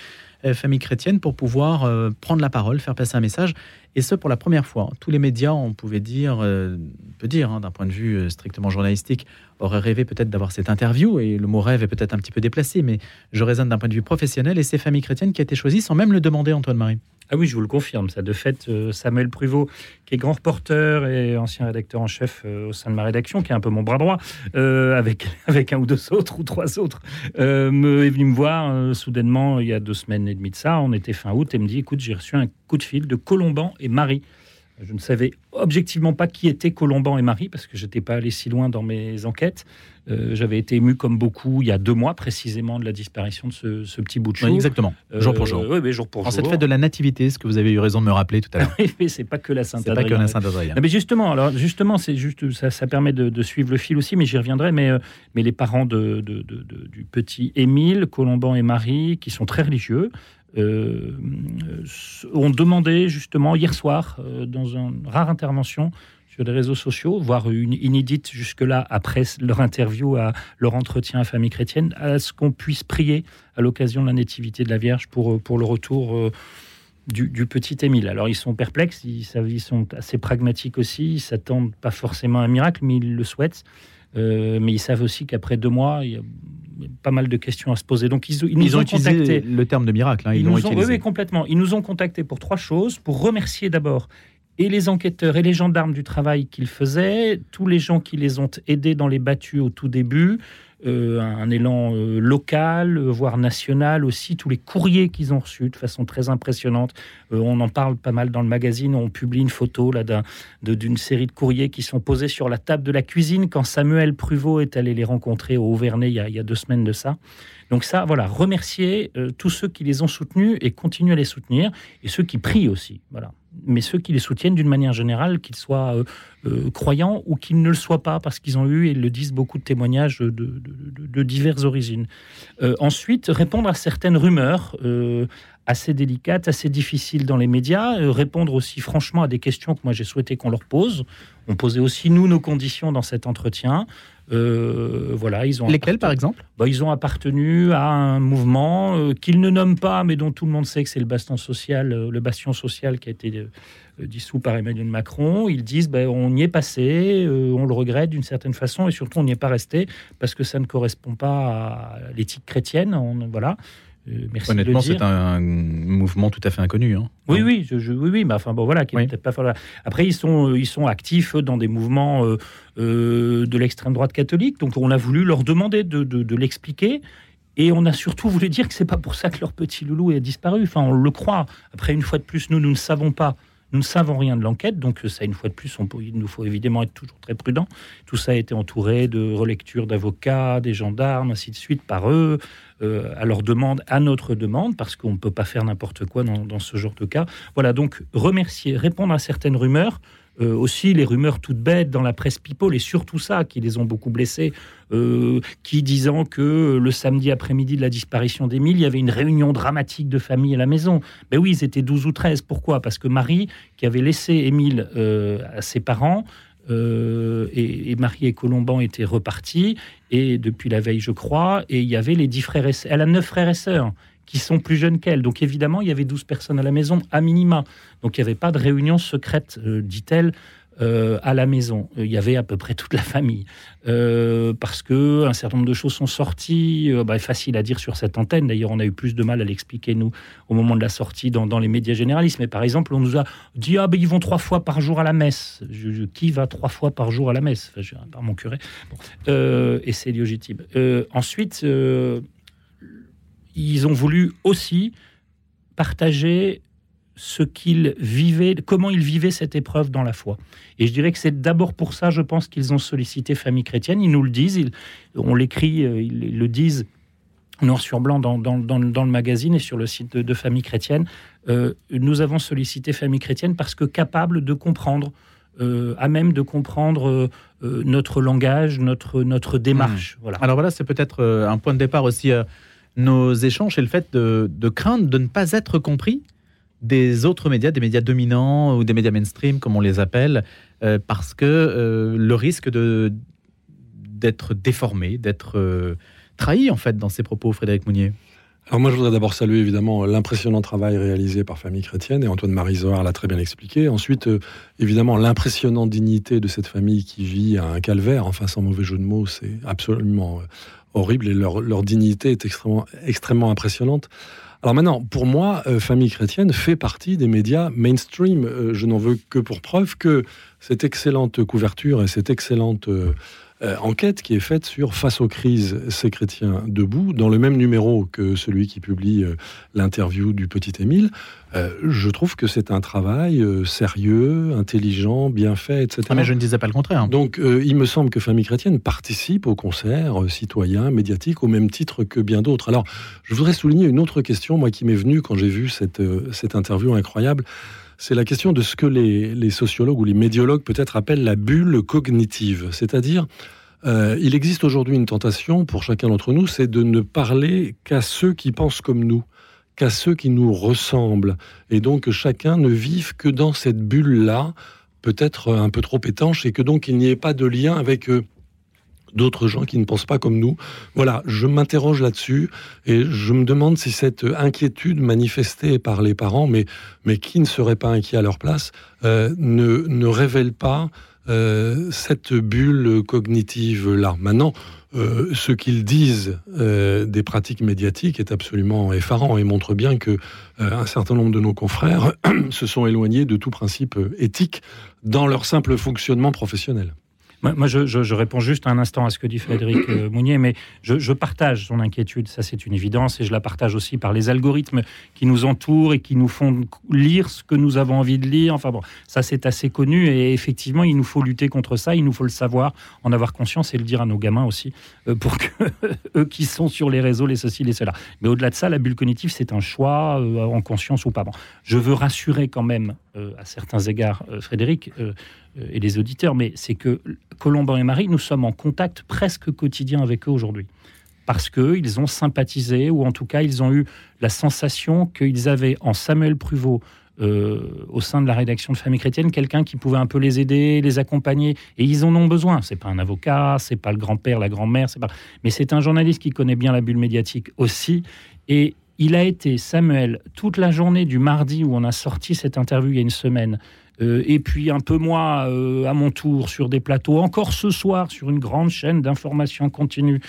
euh, Famille Chrétienne pour pouvoir prendre la parole, faire passer un message, et ce pour la première fois. Tous les médias, on pouvait dire, euh, on peut dire, hein, d'un point de vue euh, strictement journalistique, auraient rêvé peut-être d'avoir cette interview, et le mot rêve est peut-être un petit peu déplacé, mais je raisonne d'un point de vue professionnel, et c'est Famille Chrétienne qui a été choisie sans même le demander, Antoine Marie. Ah oui, je vous le confirme. Ça, de fait, euh, Samuel Pruvot, qui est grand reporter et ancien rédacteur en chef au sein de ma rédaction, qui est un peu mon bras droit, avec, avec un ou deux autres ou trois autres, me, est venu me voir soudainement il y a deux semaines et demie de ça. On était fin août et me dit écoute, j'ai reçu un coup de fil de Colomban et Marie. Je ne savais objectivement pas qui étaient Colomban et Marie parce que j'étais pas allé si loin dans mes enquêtes. Euh, J'avais été ému comme beaucoup il y a deux mois précisément de la disparition de ce, ce petit bout de chou. Oui, exactement, jour pour jour. Oui, mais jour pour En jour. cette fête de la Nativité, ce que vous avez eu raison de me rappeler tout à l'heure? Oui, mais c'est pas que la C'est Sainte-Adrien. pas que la Saint-Adrien. Non, mais justement, alors justement, c'est juste ça, ça permet de, de suivre le fil aussi, mais j'y reviendrai. Mais, euh, mais les parents de- du petit Émile, Colomban et Marie, qui sont très religieux, euh, ont demandé justement hier soir, euh, dans une rare intervention sur les réseaux sociaux, voire une inédite jusque-là après leur interview, à leur entretien à Famille Chrétienne, à ce qu'on puisse prier à l'occasion de la Nativité de la Vierge pour, euh, pour le retour. du, petit Émile. Alors ils sont perplexes, ils, ils sont assez pragmatiques aussi, ils s'attendent pas forcément à un miracle, mais ils le souhaitent. Mais ils savent aussi qu'après deux mois, il y a pas mal de questions à se poser. Donc ils, ils nous Ils ont ont utilisé le terme de miracle. hein, ils nous ont, utilisé. oui, complètement. Ils nous ont contactés pour trois choses. Pour remercier d'abord et les enquêteurs et les gendarmes du travail qu'ils faisaient, tous les gens qui les ont aidés dans les battues au tout début, euh, un élan euh, local, euh, voire national aussi, tous les courriers qu'ils ont reçus de façon très impressionnante. On en parle pas mal dans le magazine, on publie une photo là d'une série de courriers qui sont posés sur la table de la cuisine quand Samuel Pruvot est allé les rencontrer au Auvernay il y a, il y a deux semaines de ça. Donc ça, voilà, remercier tous ceux qui les ont soutenus et continuent à les soutenir, et ceux qui prient aussi, voilà. Mais ceux qui les soutiennent d'une manière générale, qu'ils soient euh, euh, croyants ou qu'ils ne le soient pas, parce qu'ils ont eu, et le disent, beaucoup de témoignages de, diverses origines. Euh, ensuite, répondre à certaines rumeurs assez délicates, assez difficiles dans les médias, répondre aussi franchement à des questions que moi j'ai souhaité qu'on leur pose. On posait aussi, nous, nos conditions dans cet entretien. Euh, voilà, ils ont Lesquels, par exemple bah, Ils ont appartenu à un mouvement euh, qu'ils ne nomment pas, mais dont tout le monde sait que c'est le bastion social, euh, le bastion social qui a été dissous par Emmanuel Macron. Ils disent ben, on y est passé, on le regrette d'une certaine façon, et surtout on n'y est pas resté parce que ça ne correspond pas à l'éthique chrétienne. On- voilà. Euh, merci Honnêtement, c'est un mouvement tout à fait inconnu. hein. Oui, oui, je, je- oui, oui, mais enfin bon, voilà, qui peut-être pas. Après, ils sont, euh, ils sont actifs dans des mouvements euh, euh, de l'extrême droite catholique, donc on a voulu leur demander de, de- de l'expliquer. Et on a surtout voulu dire que c'est pas pour ça que leur petit loulou a disparu. Enfin, on le croit. Après, une fois de plus, nous, nous ne savons pas. Nous ne savons rien de l'enquête, donc ça, une fois de plus, on il nous faut évidemment être toujours très prudent. Tout ça a été entouré de relectures d'avocats, des gendarmes, ainsi de suite, par eux, euh, à leur demande, à notre demande, parce qu'on ne peut pas faire n'importe quoi dans ce genre de cas. Voilà, donc remercier, répondre à certaines rumeurs, euh, aussi les rumeurs toutes bêtes dans la presse people, et surtout ça, qui les ont beaucoup blessés, euh, qui disant que le samedi après-midi de la disparition d'Émile, il y avait une réunion dramatique de famille à la maison. Ben oui, ils étaient 12 ou 13. Pourquoi? Parce que Marie, qui avait laissé Émile euh, à ses parents, et, Marie et Colomban étaient repartis, et depuis la veille, je crois, et il y avait les dix frères et. Elle a neuf frères et sœurs qui sont plus jeunes qu'elle. Donc évidemment, il y avait 12 personnes à la maison, à minima. Donc il n'y avait pas de réunion secrète, euh, dit-elle, euh, à la maison. Il y avait à peu près toute la famille. Euh, parce que un certain nombre de choses sont sorties. Euh, bah, facile à dire sur cette antenne. D'ailleurs, on a eu plus de mal à l'expliquer, nous, au moment de la sortie dans, les médias généralistes. Mais par exemple, on nous a dit Ah, ben, ils vont trois fois par jour à la messe. Je, qui va trois fois par jour à la messe? Enfin, Par mon curé. Et c'est légitime. ensuite, ils ont voulu aussi partager ce qu'il vivait, comment il vivait cette épreuve dans la foi. Et je dirais que c'est d'abord pour ça, je pense, qu'ils ont sollicité Famille Chrétienne. Ils nous le disent, on l'écrit, euh, ils le disent noir sur blanc dans, dans, le magazine et sur le site de, Famille Chrétienne. Euh, nous avons sollicité Famille Chrétienne parce que capable de comprendre, euh, à même de comprendre notre langage, notre, notre démarche. Mmh. Voilà. Alors voilà, c'est peut-être un point de départ aussi. Nos échanges et le fait de, de craindre de ne pas être compris des autres médias, des médias dominants ou des médias mainstream, comme on les appelle, euh, parce que euh, le risque d'être déformé, d'être euh, trahi en fait dans ses propos, Frédéric Mounier. Alors moi, je voudrais d'abord saluer évidemment l'impressionnant travail réalisé par Famille Chrétienne, et Antoine-Marie Zohar l'a très bien expliqué. Ensuite, évidemment, l'impressionnante dignité de cette famille qui vit un calvaire, enfin sans mauvais jeu de mots, c'est absolument horrible, et leur, leur, dignité est extrêmement, extrêmement impressionnante. Alors maintenant, pour moi, euh, Famille chrétienne fait partie des médias mainstream. Euh, je n'en veux que pour preuve que cette excellente couverture et cette excellente euh, enquête qui est faite sur Face aux crises, ces chrétiens debout, dans le même numéro que celui qui publie l'interview du petit Émile, euh, je trouve que c'est un travail euh, sérieux, intelligent, bien fait, etc. Ah, mais je ne disais pas le contraire. Donc, euh, il me semble que Famille chrétienne participe au concert citoyen, médiatique, au même titre que bien d'autres. Alors, je voudrais souligner une autre question, moi, qui m'est venue quand j'ai vu cette, cette interview incroyable. C'est la question de ce que les, sociologues ou les médiologues peut-être appellent la bulle cognitive. C'est-à-dire, il existe aujourd'hui une tentation pour chacun d'entre nous, c'est de ne parler qu'à ceux qui pensent comme nous qu'à ceux qui nous ressemblent. Et donc que chacun ne vive que dans cette bulle-là, peut-être un peu trop étanche, et que donc il n'y ait pas de lien avec eux d'autres gens qui ne pensent pas comme nous. Voilà, je m'interroge là-dessus et je me demande si cette inquiétude manifestée par les parents, mais, mais qui ne serait pas inquiet à leur place, euh, ne, ne révèle pas euh, cette bulle cognitive-là. Maintenant, euh, ce qu'ils disent des pratiques médiatiques est absolument effarant et montre bien que un certain nombre de nos confrères se sont éloignés de tout principe éthique dans leur simple fonctionnement professionnel. Moi, je, réponds juste un instant à ce que dit Frédéric euh, Mounier, mais je, partage son inquiétude, ça c'est une évidence, et je la partage aussi par les algorithmes qui nous entourent et qui nous font lire ce que nous avons envie de lire. Enfin bon, ça c'est assez connu, et effectivement, il nous faut lutter contre ça, il nous faut le savoir, en avoir conscience et le dire à nos gamins aussi, euh, pour que eux qui sont sur les réseaux, les ceci, les cela. Mais au-delà de ça, la bulle cognitive, c'est un choix, euh, en conscience ou pas. Bon, je veux rassurer quand même, à certains égards, Frédéric, et les auditeurs, mais c'est que Colomban et Marie, nous sommes en contact presque quotidien avec eux aujourd'hui. Parce qu'ils ont sympathisé, ou en tout cas, ils ont eu la sensation qu'ils avaient en Samuel Pruvot, euh, au sein de la rédaction de Famille Chrétienne, quelqu'un qui pouvait un peu les aider, les accompagner, et ils en ont besoin. C'est pas un avocat, c'est pas le grand-père, la grand-mère, c'est pas, mais c'est un journaliste qui connaît bien la bulle médiatique aussi, et il a été Samuel toute la journée du mardi où on a sorti cette interview il y a une semaine euh, et puis un peu moi euh, à mon tour sur des plateaux, encore ce soir sur une grande chaîne d'information continue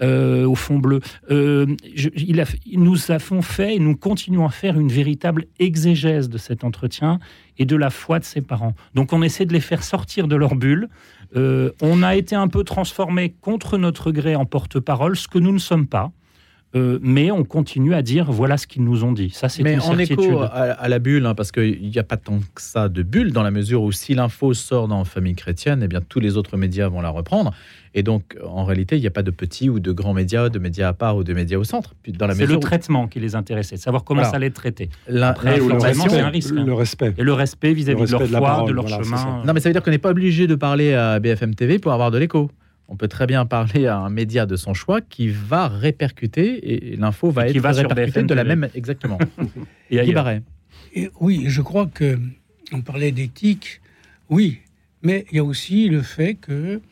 euh, au fond bleu. nous avons fait et nous continuons à faire une véritable exégèse de cet entretien et de la foi de ses parents. Donc on essaie de les faire sortir de leur bulle. on a été un peu transformé contre notre gré en porte-parole, ce que nous ne sommes pas. Euh, mais on continue à dire voilà ce qu'ils nous ont dit. Ça, c'est mais en écho à, la bulle, hein, parce qu'il n'y a pas tant que ça de bulle dans la mesure où si l'info sort dans Famille chrétienne, eh bien tous les autres médias vont la reprendre. Et donc, en réalité, il n'y a pas de petits ou de grands médias, de médias à part ou de médias au centre. C'est le traitement qui les intéressait, savoir comment ça allait être traité. Après, c'est un risque. Hein. Le respect. Et le respect vis-à-vis de leur foi, de, leur chemin. Non, mais ça veut dire qu'on n'est pas obligé de parler à BFM TV pour avoir de l'écho on peut très bien parler à un média de son choix qui va répercuter et l'info va être répercutée de la même exactement. et Guy et Oui, je crois que on parlait d'éthique, oui, mais il y a aussi le fait que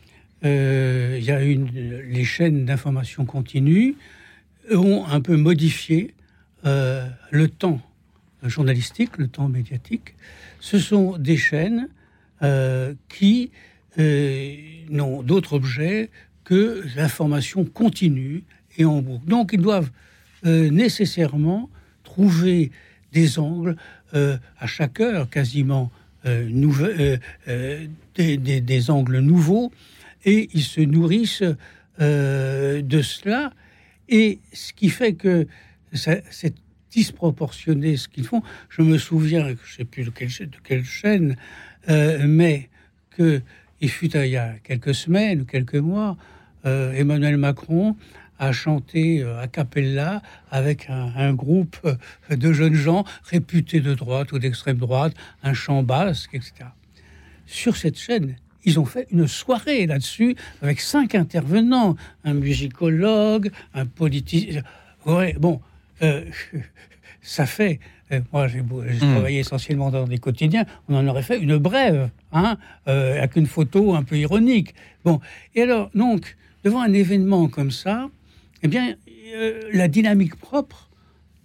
euh, il y a une, les chaînes d'information continue ont un peu modifié euh, le temps journalistique, le temps médiatique. Ce sont des chaînes euh, qui euh, n'ont d'autre objet que l'information continue et en boucle. Donc ils doivent euh, nécessairement trouver des angles euh, à chaque heure quasiment euh, euh, euh, des, angles nouveaux et ils se nourrissent euh, de cela et ce qui fait que c'est disproportionné ce qu'ils font. Je me souviens, je ne sais plus de quelle, chaîne, euh, mais que il fut il y a quelques semaines ou quelques mois, euh, Emmanuel Macron a chanté euh, a cappella avec un, groupe euh, de jeunes gens réputés de droite ou d'extrême droite, un chant basque, etc. Sur cette chaîne, ils ont fait une soirée là-dessus avec cinq intervenants, un musicologue, un politicien. Ouais, bon, ça fait. euh, moi, j'ai Hmm. travaillé essentiellement dans des quotidiens. On en aurait fait une brève, hein, euh, avec une photo un peu ironique. Bon, et alors, donc, devant un événement comme ça, eh bien, euh, la dynamique propre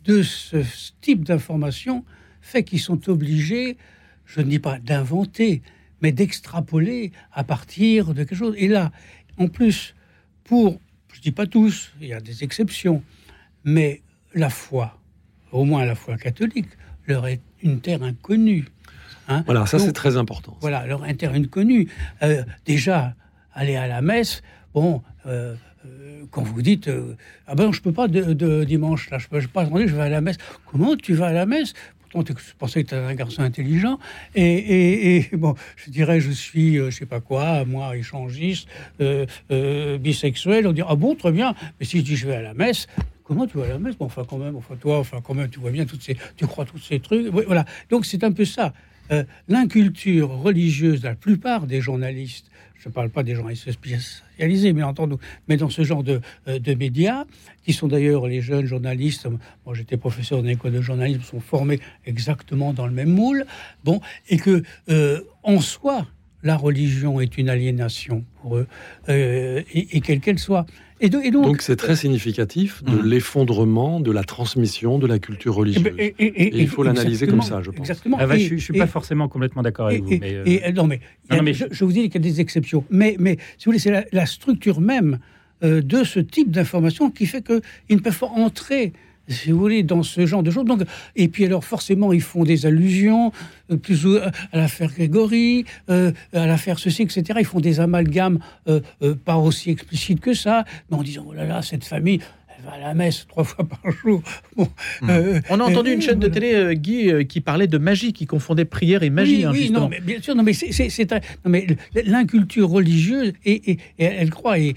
de ce type d'information fait qu'ils sont obligés, je ne dis pas d'inventer, mais d'extrapoler à partir de quelque chose. Et là, en plus, pour, je ne dis pas tous, il y a des exceptions, mais la foi, au moins la foi catholique, leur est une terre inconnue. hein. Voilà, ça c'est très important. voilà, leur intérêt inconnu. Euh, déjà, aller à la messe, bon, euh, euh, quand vous dites euh, Ah ben, je peux pas de, de dimanche, là, je peux je peux pas attendre, je vais à la messe. Comment tu vas à la messe? Pourtant, tu- je pensais que tu un garçon intelligent. Et, et- et, bon, je dirais Je suis, euh, je sais pas quoi, moi, échangiste, euh, bisexuel. On dit Ah bon, très bien. Mais si je dis Je vais à la messe, Comment tu vas la messe Bon, Enfin, quand même, enfin, toi, enfin, quand même, tu vois bien toutes ces, tu crois tous ces trucs. Voilà. Donc, c'est un peu ça. Euh, L'inculture religieuse de la plupart des journalistes, je ne parle pas des journalistes spécialisés, bien entendu, mais dans ce genre de, euh, de médias, qui sont d'ailleurs les jeunes journalistes, moi j'étais professeur d'une école de journalisme, sont formés exactement dans le même moule, bon, et que euh, en soi, la religion est une aliénation pour eux, euh, et, et quelle qu'elle soit. Et, do- et donc, c'est très significatif de l'effondrement de la transmission de la culture religieuse. Eh ben, et- et- et- Et il faut l'analyser comme ça, je pense. exactement. Ah bah, Et- je ne suis et- pas forcément complètement d'accord avec et- vous. et- mais, euh, et- non, mais, non, mais je, je vous dis qu'il y a des exceptions. Mais, mais si vous voulez, c'est la, la structure même euh, de ce type d'information qui fait qu'ils ne peuvent pas entrer, si vous voulez, dans ce genre de choses. Donc, et puis alors, forcément, ils font des allusions euh, plus ou- à l'affaire Grégory, euh, à l'affaire ceci, etc. Ils font des amalgames euh, euh, pas aussi explicites que ça, mais en disant, oh là là, cette famille... à la messe trois fois par jour. Bon, euh, On a entendu euh, une chaîne de télé, euh, Guy, euh, qui parlait de magie, qui confondait prière et magie. Oui, hein, oui, non, mais bien sûr, non, mais c'est, mais l'inculture religieuse, et, et- et elle croit, et,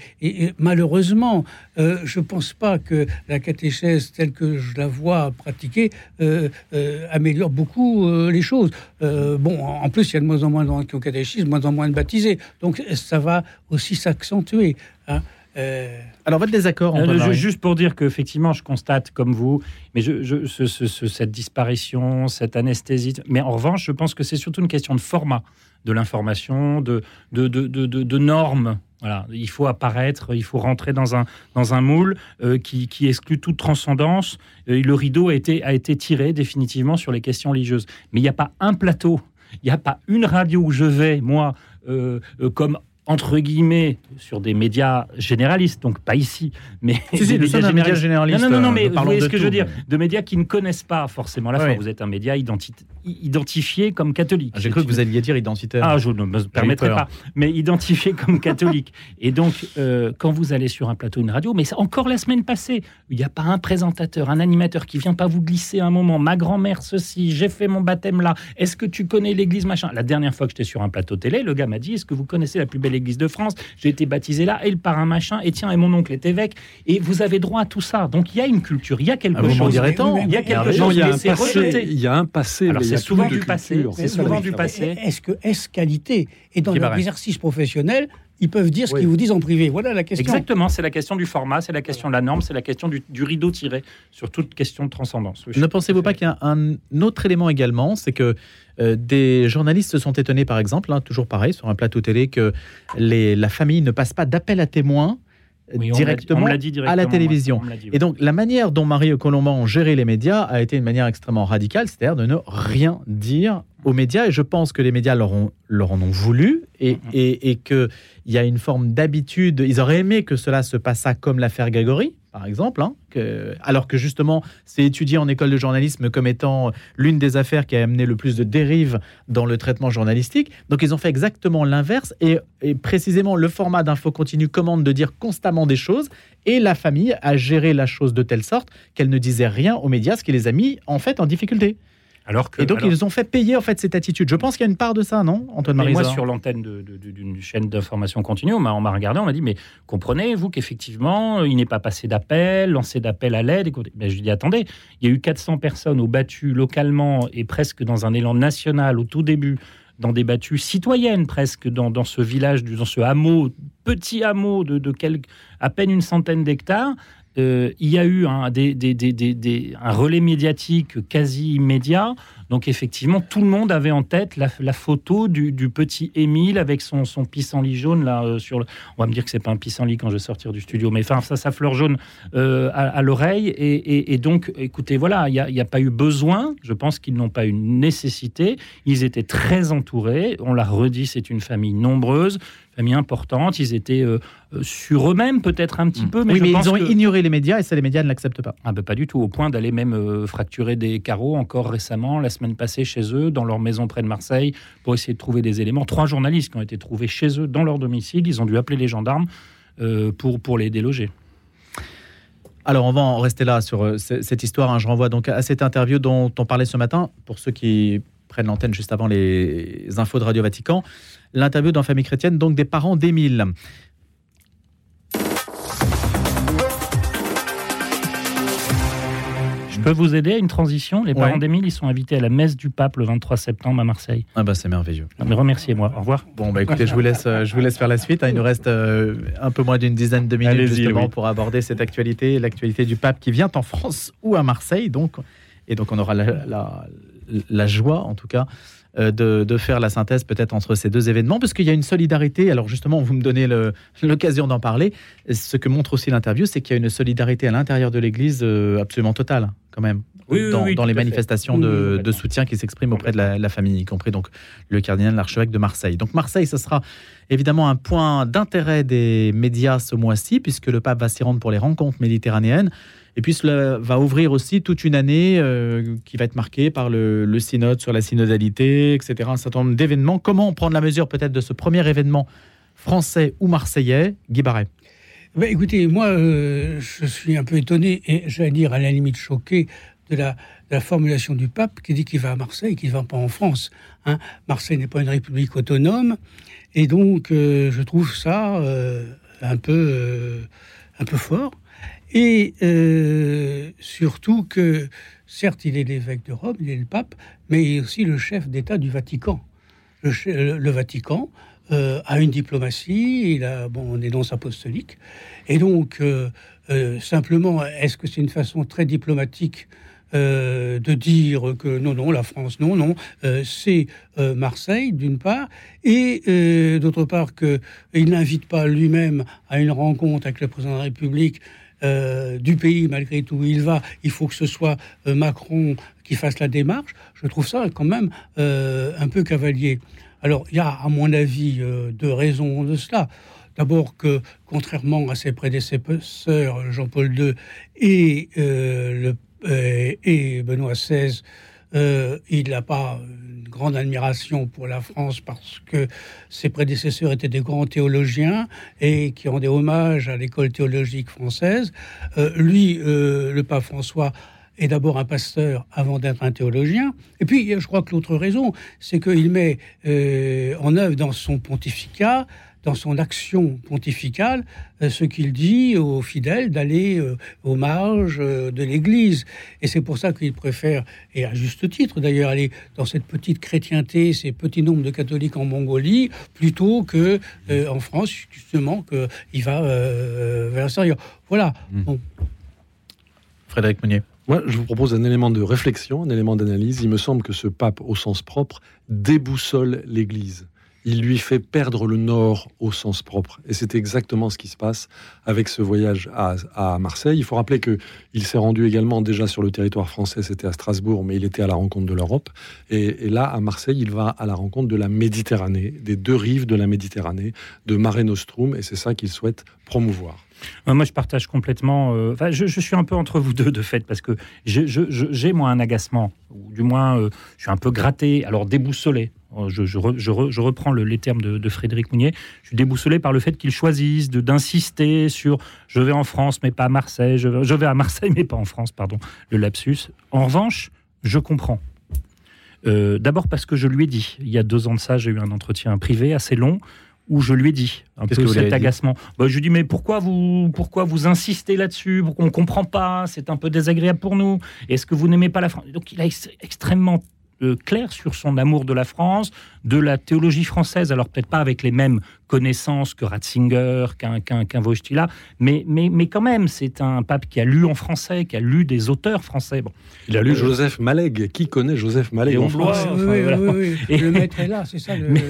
malheureusement, euh, je pense pas que la catéchèse telle que je la vois pratiquée euh, euh, améliore beaucoup euh, les choses. Euh, bon, en en plus, il y a de moins en moins de gens qui ont catéchisme, de moins en moins de baptisés, donc ça va aussi s'accentuer. hein. Euh, Alors, votre désaccord, Euh, juste pour dire qu'effectivement, je constate comme vous, mais je, je- ce- ce- ce- cette disparition, cette anesthésie. Mais en revanche, je pense que c'est surtout une question de format de l'information, de, de, de, de- de- de normes. Voilà, il faut apparaître, il faut rentrer dans un, dans un moule euh, qui, qui exclut toute transcendance. Euh, le rideau a été, a été tiré définitivement sur les questions religieuses. Mais il n'y a pas un plateau, il n'y a pas une radio où je vais, moi, euh, euh, comme entre guillemets, sur des médias généralistes, donc pas ici, mais Si, des nous sommes un média généraliste, Non, non, non, non, euh, mais vous voyez ce que je veux dire mais- De médias qui ne connaissent pas forcément la foi. Ouais. Vous êtes un média identi- identifié comme catholique. J'ai cru que vous alliez dire identitaire. Ah, je ne me permettrai pas. Mais identifié comme catholique. Et donc, euh, quand vous allez sur un plateau, une radio, mais encore la semaine passée, il n'y a pas un présentateur, un animateur qui vient pas vous glisser un moment. Ma grand-mère, ceci, j'ai fait mon baptême là. Est-ce que tu connais l'église machin? La dernière fois que j'étais sur un plateau télé, le gars m'a dit Est-ce que vous connaissez la plus belle église de France J'ai été baptisé là, et le parrain machin, et tiens, et mon oncle est évêque. Et vous avez droit à tout ça. Donc, il y a une culture, il y a quelque Ah, chose. direz tant. Il y a quelque chose, il y a un passé. Il y a un passé. Alors, c'est souvent du passé. C'est souvent du passé. Est-ce que est-ce qualité Et dans Guy leur Barret. exercice professionnel, ils peuvent dire ce Oui. qu'ils vous disent en privé. Voilà la question. Exactement, c'est la question du format, c'est la question de la norme, c'est la question du, du rideau tiré sur toute question de transcendance. Oui, Ne pensez-vous pas qu'il y a un autre élément également, c'est que euh, des journalistes se sont étonnés, par exemple, hein, toujours pareil, sur un plateau télé, que les, la famille ne passe pas d'appel à témoins Oui, directement, dit- on à la télévision. dit, oui. Et donc la manière dont Marie Colomban gérait les médias a été une manière extrêmement radicale, c'est-à-dire de ne rien dire aux médias. Et je pense que les médias leur, ont, leur en ont voulu et, Mm-hmm. et, et qu'il y a une forme d'habitude. Ils auraient aimé que cela se passât comme l'affaire Grégory, par exemple, hein, que- alors que justement c'est étudié en école de journalisme comme étant l'une des affaires qui a amené le plus de dérives dans le traitement journalistique. Donc ils ont fait exactement l'inverse et, et précisément le format d'info continu commande de dire constamment des choses et la famille a géré la chose de telle sorte qu'elle ne disait rien aux médias, ce qui les a mis en fait en difficulté. Alors que, Et donc alors- ils ont fait payer en fait cette attitude. Je pense qu'il y a une part de ça, non, Antoine Mais moi, Marie sur l'antenne d'une chaîne d'information continue, on m'a regardé, on m'a dit, mais comprenez-vous qu'effectivement, il n'est pas passé d'appel, lancé d'appel à l'aide ben, Je lui dis, attendez, il y a eu 400 personnes au battu localement et presque dans un élan national au tout début, dans des battues citoyennes presque, dans, dans ce village, dans ce hameau, petit hameau de, de quelques- à peine une centaine d'hectares. Euh, il y a eu des- un relais médiatique quasi immédiat. Donc effectivement, tout le monde avait en tête la, la photo du, du petit Émile avec son, son pissenlit jaune là euh, sur le. On va me dire que c'est pas un pissenlit quand je vais sortir du studio, mais enfin ça, sa fleur jaune euh, à, à l'oreille. Et, et- et donc, écoutez, voilà, il n'y a, pas eu besoin. Je pense qu'ils n'ont pas eu nécessité. Ils étaient très entourés. On l'a redit, c'est une famille nombreuse, famille importante. Ils étaient euh, sur eux-mêmes peut-être un petit peu, mais oui, je mais pense ils ont que- ignoré les médias et ça les médias ne l'acceptent pas. ah ben pas du tout, au point d'aller même fracturer des carreaux encore récemment, la semaine passée chez eux, dans leur maison près de Marseille, pour essayer de trouver des éléments. Trois journalistes qui ont été trouvés chez eux, dans leur domicile, ils ont dû appeler les gendarmes euh, pour, pour les déloger. Alors, on va en rester là sur euh, cette histoire. hein. Je renvoie donc à cette interview dont on parlait ce matin, pour ceux qui prennent l'antenne juste avant les infos de Radio Vatican. L'interview dans Famille chrétienne, donc des parents d'Émile. Je peux vous aider à une transition Les parents Ouais. d'Émile, ils sont invités à la messe du pape le 23 septembre à Marseille. Ah bah c'est merveilleux. Mais remerciez-moi, au revoir. Bon, bah écoutez, je vous laisse, euh, je vous laisse faire la suite. hein. Il nous reste euh, un peu moins d'une dizaine de minutes justement oui. pour aborder cette actualité, l'actualité du pape qui vient en France ou à Marseille. Donc, et donc on aura la, la- la joie, en tout cas, euh, de, de faire la synthèse peut-être entre ces deux événements, parce qu'il y a une solidarité. Alors justement, vous me donnez l'occasion d'en parler. Ce que montre aussi l'interview, c'est qu'il y a une solidarité à l'intérieur de l'Église absolument totale, quand même. Oui, dans, oui, dans tout les manifestations de, soutien qui s'expriment auprès de la, la famille, y compris donc le cardinal, l'archevêque de Marseille. Donc Marseille, ce sera évidemment un point d'intérêt des médias ce mois-ci, puisque le pape va s'y rendre pour les rencontres méditerranéennes. Et puis cela va ouvrir aussi toute une année euh, qui va être marquée par le, le synode sur la synodalité, etc. Un certain nombre d'événements. Comment prendre la mesure peut-être de ce premier événement français ou marseillais? Guy Barret. Ben, écoutez, moi, euh, je suis un peu étonné et j'allais dire à la limite choqué de la, formulation du pape qui dit qu'il va à Marseille, qu'il ne va pas en France. hein. Marseille n'est pas une république autonome et donc euh, je trouve ça euh, un peu un peu fort. Et surtout que, certes, il est l'évêque de Rome, il est le pape, mais il est aussi le chef d'État du Vatican. Le Vatican euh, a une diplomatie, il a bon, des danses apostoliques. Et donc, euh, euh, simplement, est-ce que c'est une façon très diplomatique euh, de dire que non, non, la France, non, non, euh, c'est euh, Marseille, d'une part, et euh, d'autre part qu'il n'invite pas lui-même à une rencontre avec le président de la République euh, du pays, malgré tout il va, il faut que ce soit euh, Macron qui fasse la démarche. Je trouve ça quand même euh, un peu cavalier. Alors, il y a, à mon avis, euh, deux raisons de cela. D'abord que, contrairement à ses prédécesseurs, Jean-Paul II et, euh, euh, et Benoît XVI, il n'a pas une grande admiration pour la France parce que ses prédécesseurs étaient des grands théologiens et qui rendaient hommage à l'école théologique française. Lui, le pape François, est d'abord un pasteur avant d'être un théologien. Et puis, je crois que l'autre raison, c'est qu'il met euh, en œuvre dans son pontificat, dans son action pontificale, euh, ce qu'il dit aux fidèles d'aller euh, aux marges de l'Église. Et c'est pour ça qu'il préfère, et à juste titre d'ailleurs, aller dans cette petite chrétienté, ces petits nombres de catholiques en Mongolie, plutôt que euh, en France, justement, qu'il va euh, vers l'extérieur. Voilà. Bon. Frédéric Meunier. Moi, je vous propose un élément de réflexion, un élément d'analyse. Il me semble que ce pape, au sens propre, déboussole l'Église. il lui fait perdre le nord au sens propre. Et c'est exactement ce qui se passe avec ce voyage à, Marseille. Il faut rappeler que il s'est rendu également déjà sur le territoire français, c'était à Strasbourg, mais il était à la rencontre de l'Europe. Et, et là, à Marseille, il va à la rencontre de la Méditerranée, des deux rives de la Méditerranée, de Mare Nostrum, et c'est ça qu'il souhaite promouvoir. Moi, je partage complètement. euh, je, suis un peu entre vous deux, de fait, parce que j'ai, moi, un agacement, ou du moins, euh, je suis un peu gratté, alors déboussolé. Euh, Je, je re- je re- je reprends le- les termes de, Frédéric Mounier. Je suis déboussolé par le fait qu'ils choisissent de, d'insister sur je vais en France, mais pas à Marseille, je vais, à Marseille, mais pas en France, pardon, le lapsus. En revanche, je comprends. D'abord parce que je lui ai dit, il y a deux ans de ça, j'ai eu un entretien privé assez long où je lui ai dit un peu que cet agacement. Bah, je lui ai dit mais pourquoi vous pourquoi vous insistez là-dessus? Pourquoi on comprend pas C'est un peu désagréable pour nous. Est-ce que vous n'aimez pas la France Donc il a ex- extrêmement euh, clair sur son amour de la France, de la théologie française. Alors peut-être pas avec les mêmes connaissances que Ratzinger, qu'un qu'un qu'un Wojtyla, mais, mais, mais quand même, c'est un pape qui a lu en français, qui a lu des auteurs français. Bon. Il a lu Euh, Joseph Malègue. Qui connaît Joseph Malègue en France Oui, enfin, oui, voilà. oui, oui. Et- Le maître est là, c'est ça. Le... Mais-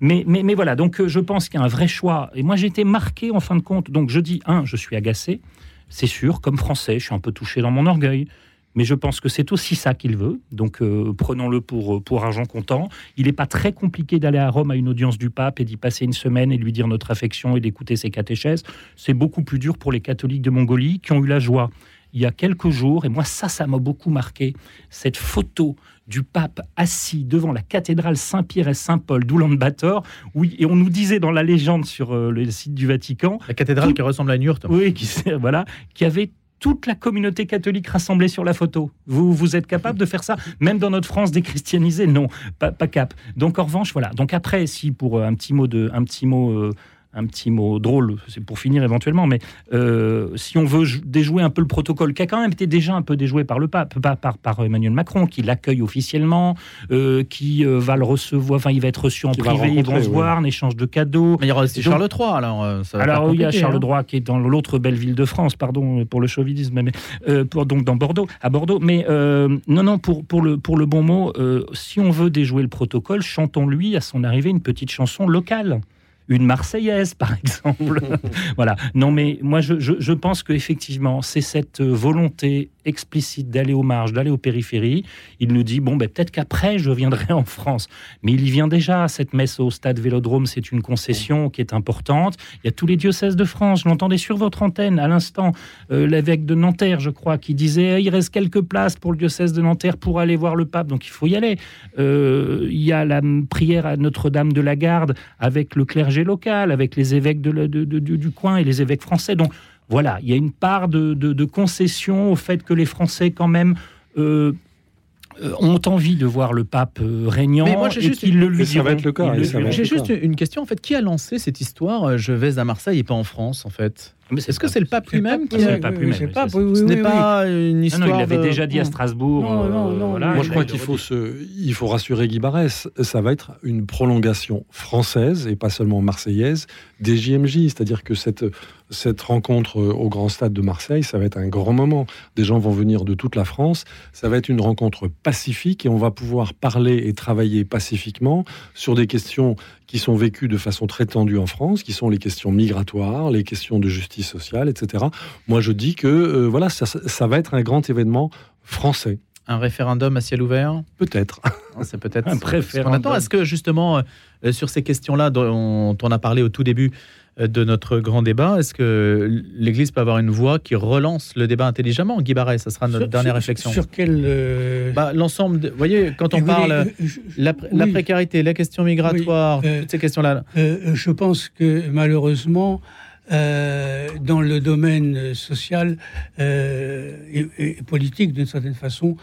Mais, mais, mais voilà, donc euh, je pense qu'il y a un vrai choix. Et moi, j'ai été marqué en fin de compte. Donc je dis, un, je suis agacé, c'est sûr, comme français, je suis un peu touché dans mon orgueil. Mais je pense que c'est aussi ça qu'il veut. Donc euh, prenons-le pour, pour argent comptant. Il n'est pas très compliqué d'aller à Rome à une audience du pape et d'y passer une semaine et lui dire notre affection et d'écouter ses catéchèses. C'est beaucoup plus dur pour les catholiques de Mongolie qui ont eu la joie il y a quelques jours, et moi ça, ça m'a beaucoup marqué, cette photo du pape assis devant la cathédrale Saint-Pierre et Saint-Paul d'Oulan-Bator, oui, et on nous disait dans la légende sur euh, le site du Vatican, La cathédrale qui ressemble à une yourte. oui, qui, voilà, qui avait toute la communauté catholique rassemblée sur la photo. Vous, vous êtes capable de faire ça Même dans notre France déchristianisée? Non, pas, cap. Donc en revanche, voilà. Donc après, si pour euh, un petit mot de, un petit mot, euh, un petit mot drôle, c'est pour finir éventuellement, mais euh, si on veut jou- déjouer un peu le protocole, qui a quand même été déjà un peu déjoué par le pape, par, par, par Emmanuel Macron, qui l'accueille officiellement, euh, qui euh, va le recevoir, enfin il va être reçu en privé, ils vont se oui. voir, en échange de cadeaux. Mais il y aura aussi Donc- Charles III, alors euh, ça va Alors il y a Charles hein. Droit qui est dans l'autre belle ville de France, pardon pour le chauvinisme, mais euh, pour, donc dans Bordeaux, à Bordeaux. Mais euh, non, non, pour, pour, le, pour le bon mot, euh, si on veut déjouer le protocole, chantons-lui à son arrivée une petite chanson locale. Une Marseillaise, par exemple. voilà. Non, mais moi, je, je, je pense qu'effectivement, c'est cette euh, volonté explicite d'aller aux marges, d'aller aux périphéries. Il nous dit, bon, ben, peut-être qu'après, je viendrai en France. Mais il y vient déjà. Cette messe au stade Vélodrome, c'est une concession qui est importante. Il y a tous les diocèses de France. Je l'entendais sur votre antenne à l'instant. euh, L'évêque de Nanterre, je crois, qui disait, il reste quelques places pour le diocèse de Nanterre pour aller voir le pape. Donc, il faut y aller. Euh, il y a la prière à Notre-Dame de la Garde avec le clergé local, avec les évêques de la- de- de- du, du coin et les évêques français. Donc voilà, il y a une part de, de- de concession au fait que les Français quand même euh, euh, ont envie de voir le pape euh, régnant Mais moi, j'ai et juste une- le lui ça va être le cas, J'ai juste question en fait. Qui a lancé cette histoire Je vais à Marseille et pas en France en fait? Est-ce que c'est le pape lui-même qui c'est a... le pape lui-même, Ce n'est oui, pas une histoire. non, il l'avait de- déjà dit à. Strasbourg. Non, non, euh, non, voilà, non. Moi, je crois qu'il faut se, il faut rassurer Guy Barès. Ça va être une prolongation française et pas seulement marseillaise des JMJ. C'est-à-dire que cette, cette rencontre euh, au Grand Stade de Marseille, ça va être un grand moment. Des gens vont venir de toute la France. Ça va être une rencontre pacifique et on va pouvoir parler et travailler pacifiquement sur des questions qui sont vécues de façon très tendue en France, qui sont les questions migratoires, les questions de justice sociale, etc. Moi, je dis que euh, voilà, ça, ça va être un grand événement français. Un référendum à ciel ouvert? Peut-être. Non, C'est peut-être Un préférendum. attend. Est-ce que justement, euh, sur ces questions-là dont on a parlé au tout début euh, de notre grand débat, est-ce que l'Église peut avoir une voix qui relance le débat intelligemment? Guy Barret, ça sera notre Sur- dernière sur- réflexion. Sur quel. euh, Bah, L'ensemble, de- vous voyez, quand on parle euh, je- la, la oui. précarité, la question migratoire, Oui, euh, toutes ces questions-là. Euh, je pense que malheureusement, euh, dans le domaine social euh, et, et politique, d'une certaine façon,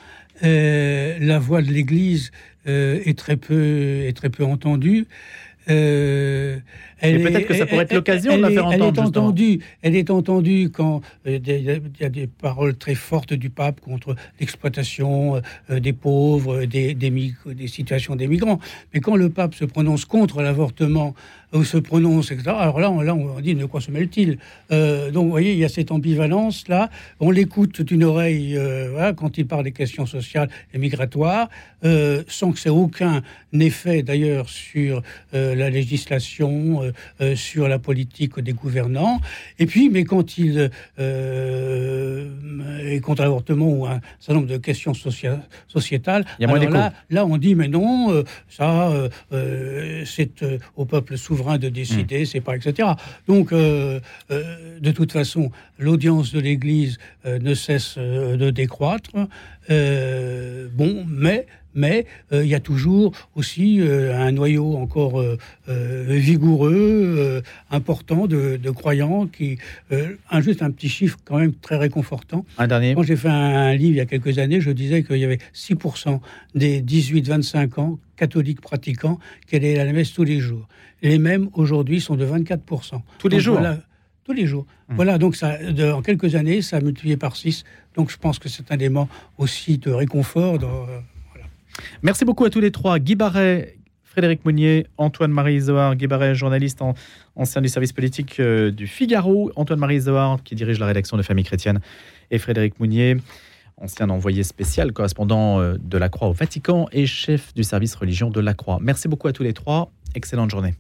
euh, la voix de l'Église est très peu est très peu entendue. Euh, elle peut-être que ça pourrait être l'occasion de la faire est- elle entendre, est justement. entendue, elle est entendue quand euh, il y, a- il y a des paroles très fortes du pape contre l'exploitation euh, des pauvres, des, des, mig- des situations des migrants. Mais quand le pape se prononce contre l'avortement ou se prononce, etc. Alors là, on, là, on dit de quoi se mêle-t-il? Euh, Donc, vous voyez, il y a cette ambivalence-là. On l'écoute d'une oreille euh, voilà, quand il parle des questions sociales et migratoires, euh, sans que ça ait aucun effet d'ailleurs sur la législation, sur la politique des gouvernants. Et puis, mais quand il est contre l'avortement ou un certain nombre de questions socia- sociétales, Il y a moins alors là, là, on dit mais non, ça, c'est au peuple souverain de décider, c'est pas etc. Donc, euh, euh, de toute façon, l'audience de l'Église euh, ne cesse de décroître. Bon, mais mais euh, il y a toujours aussi euh, un noyau encore euh, vigoureux, important de, de croyants qui, un juste un petit chiffre quand même très réconfortant. Un dernier. Quand j'ai fait un, livre il y a quelques années, je disais qu'il y avait 6% des 18-25 ans catholiques pratiquants qui allaient à la messe tous les jours. Les mêmes aujourd'hui sont de 24%. Tous les Donc jours voilà, tous les jours. Voilà, donc ça, de- en quelques années, ça a multiplié par 6. Donc je pense que c'est un élément aussi de réconfort. Dans, Merci beaucoup à tous les trois. Guy Barret, Frédéric Mounier, Antoine-Marie Zohar. Guy Barret, journaliste en- ancien du service politique euh, du Figaro. Antoine-Marie Zohar, qui dirige la rédaction de Famille Chrétienne. Et Frédéric Mounier, ancien envoyé spécial, correspondant euh, de la Croix au Vatican et chef du service religion de la Croix. Merci beaucoup à tous les trois. Excellente journée.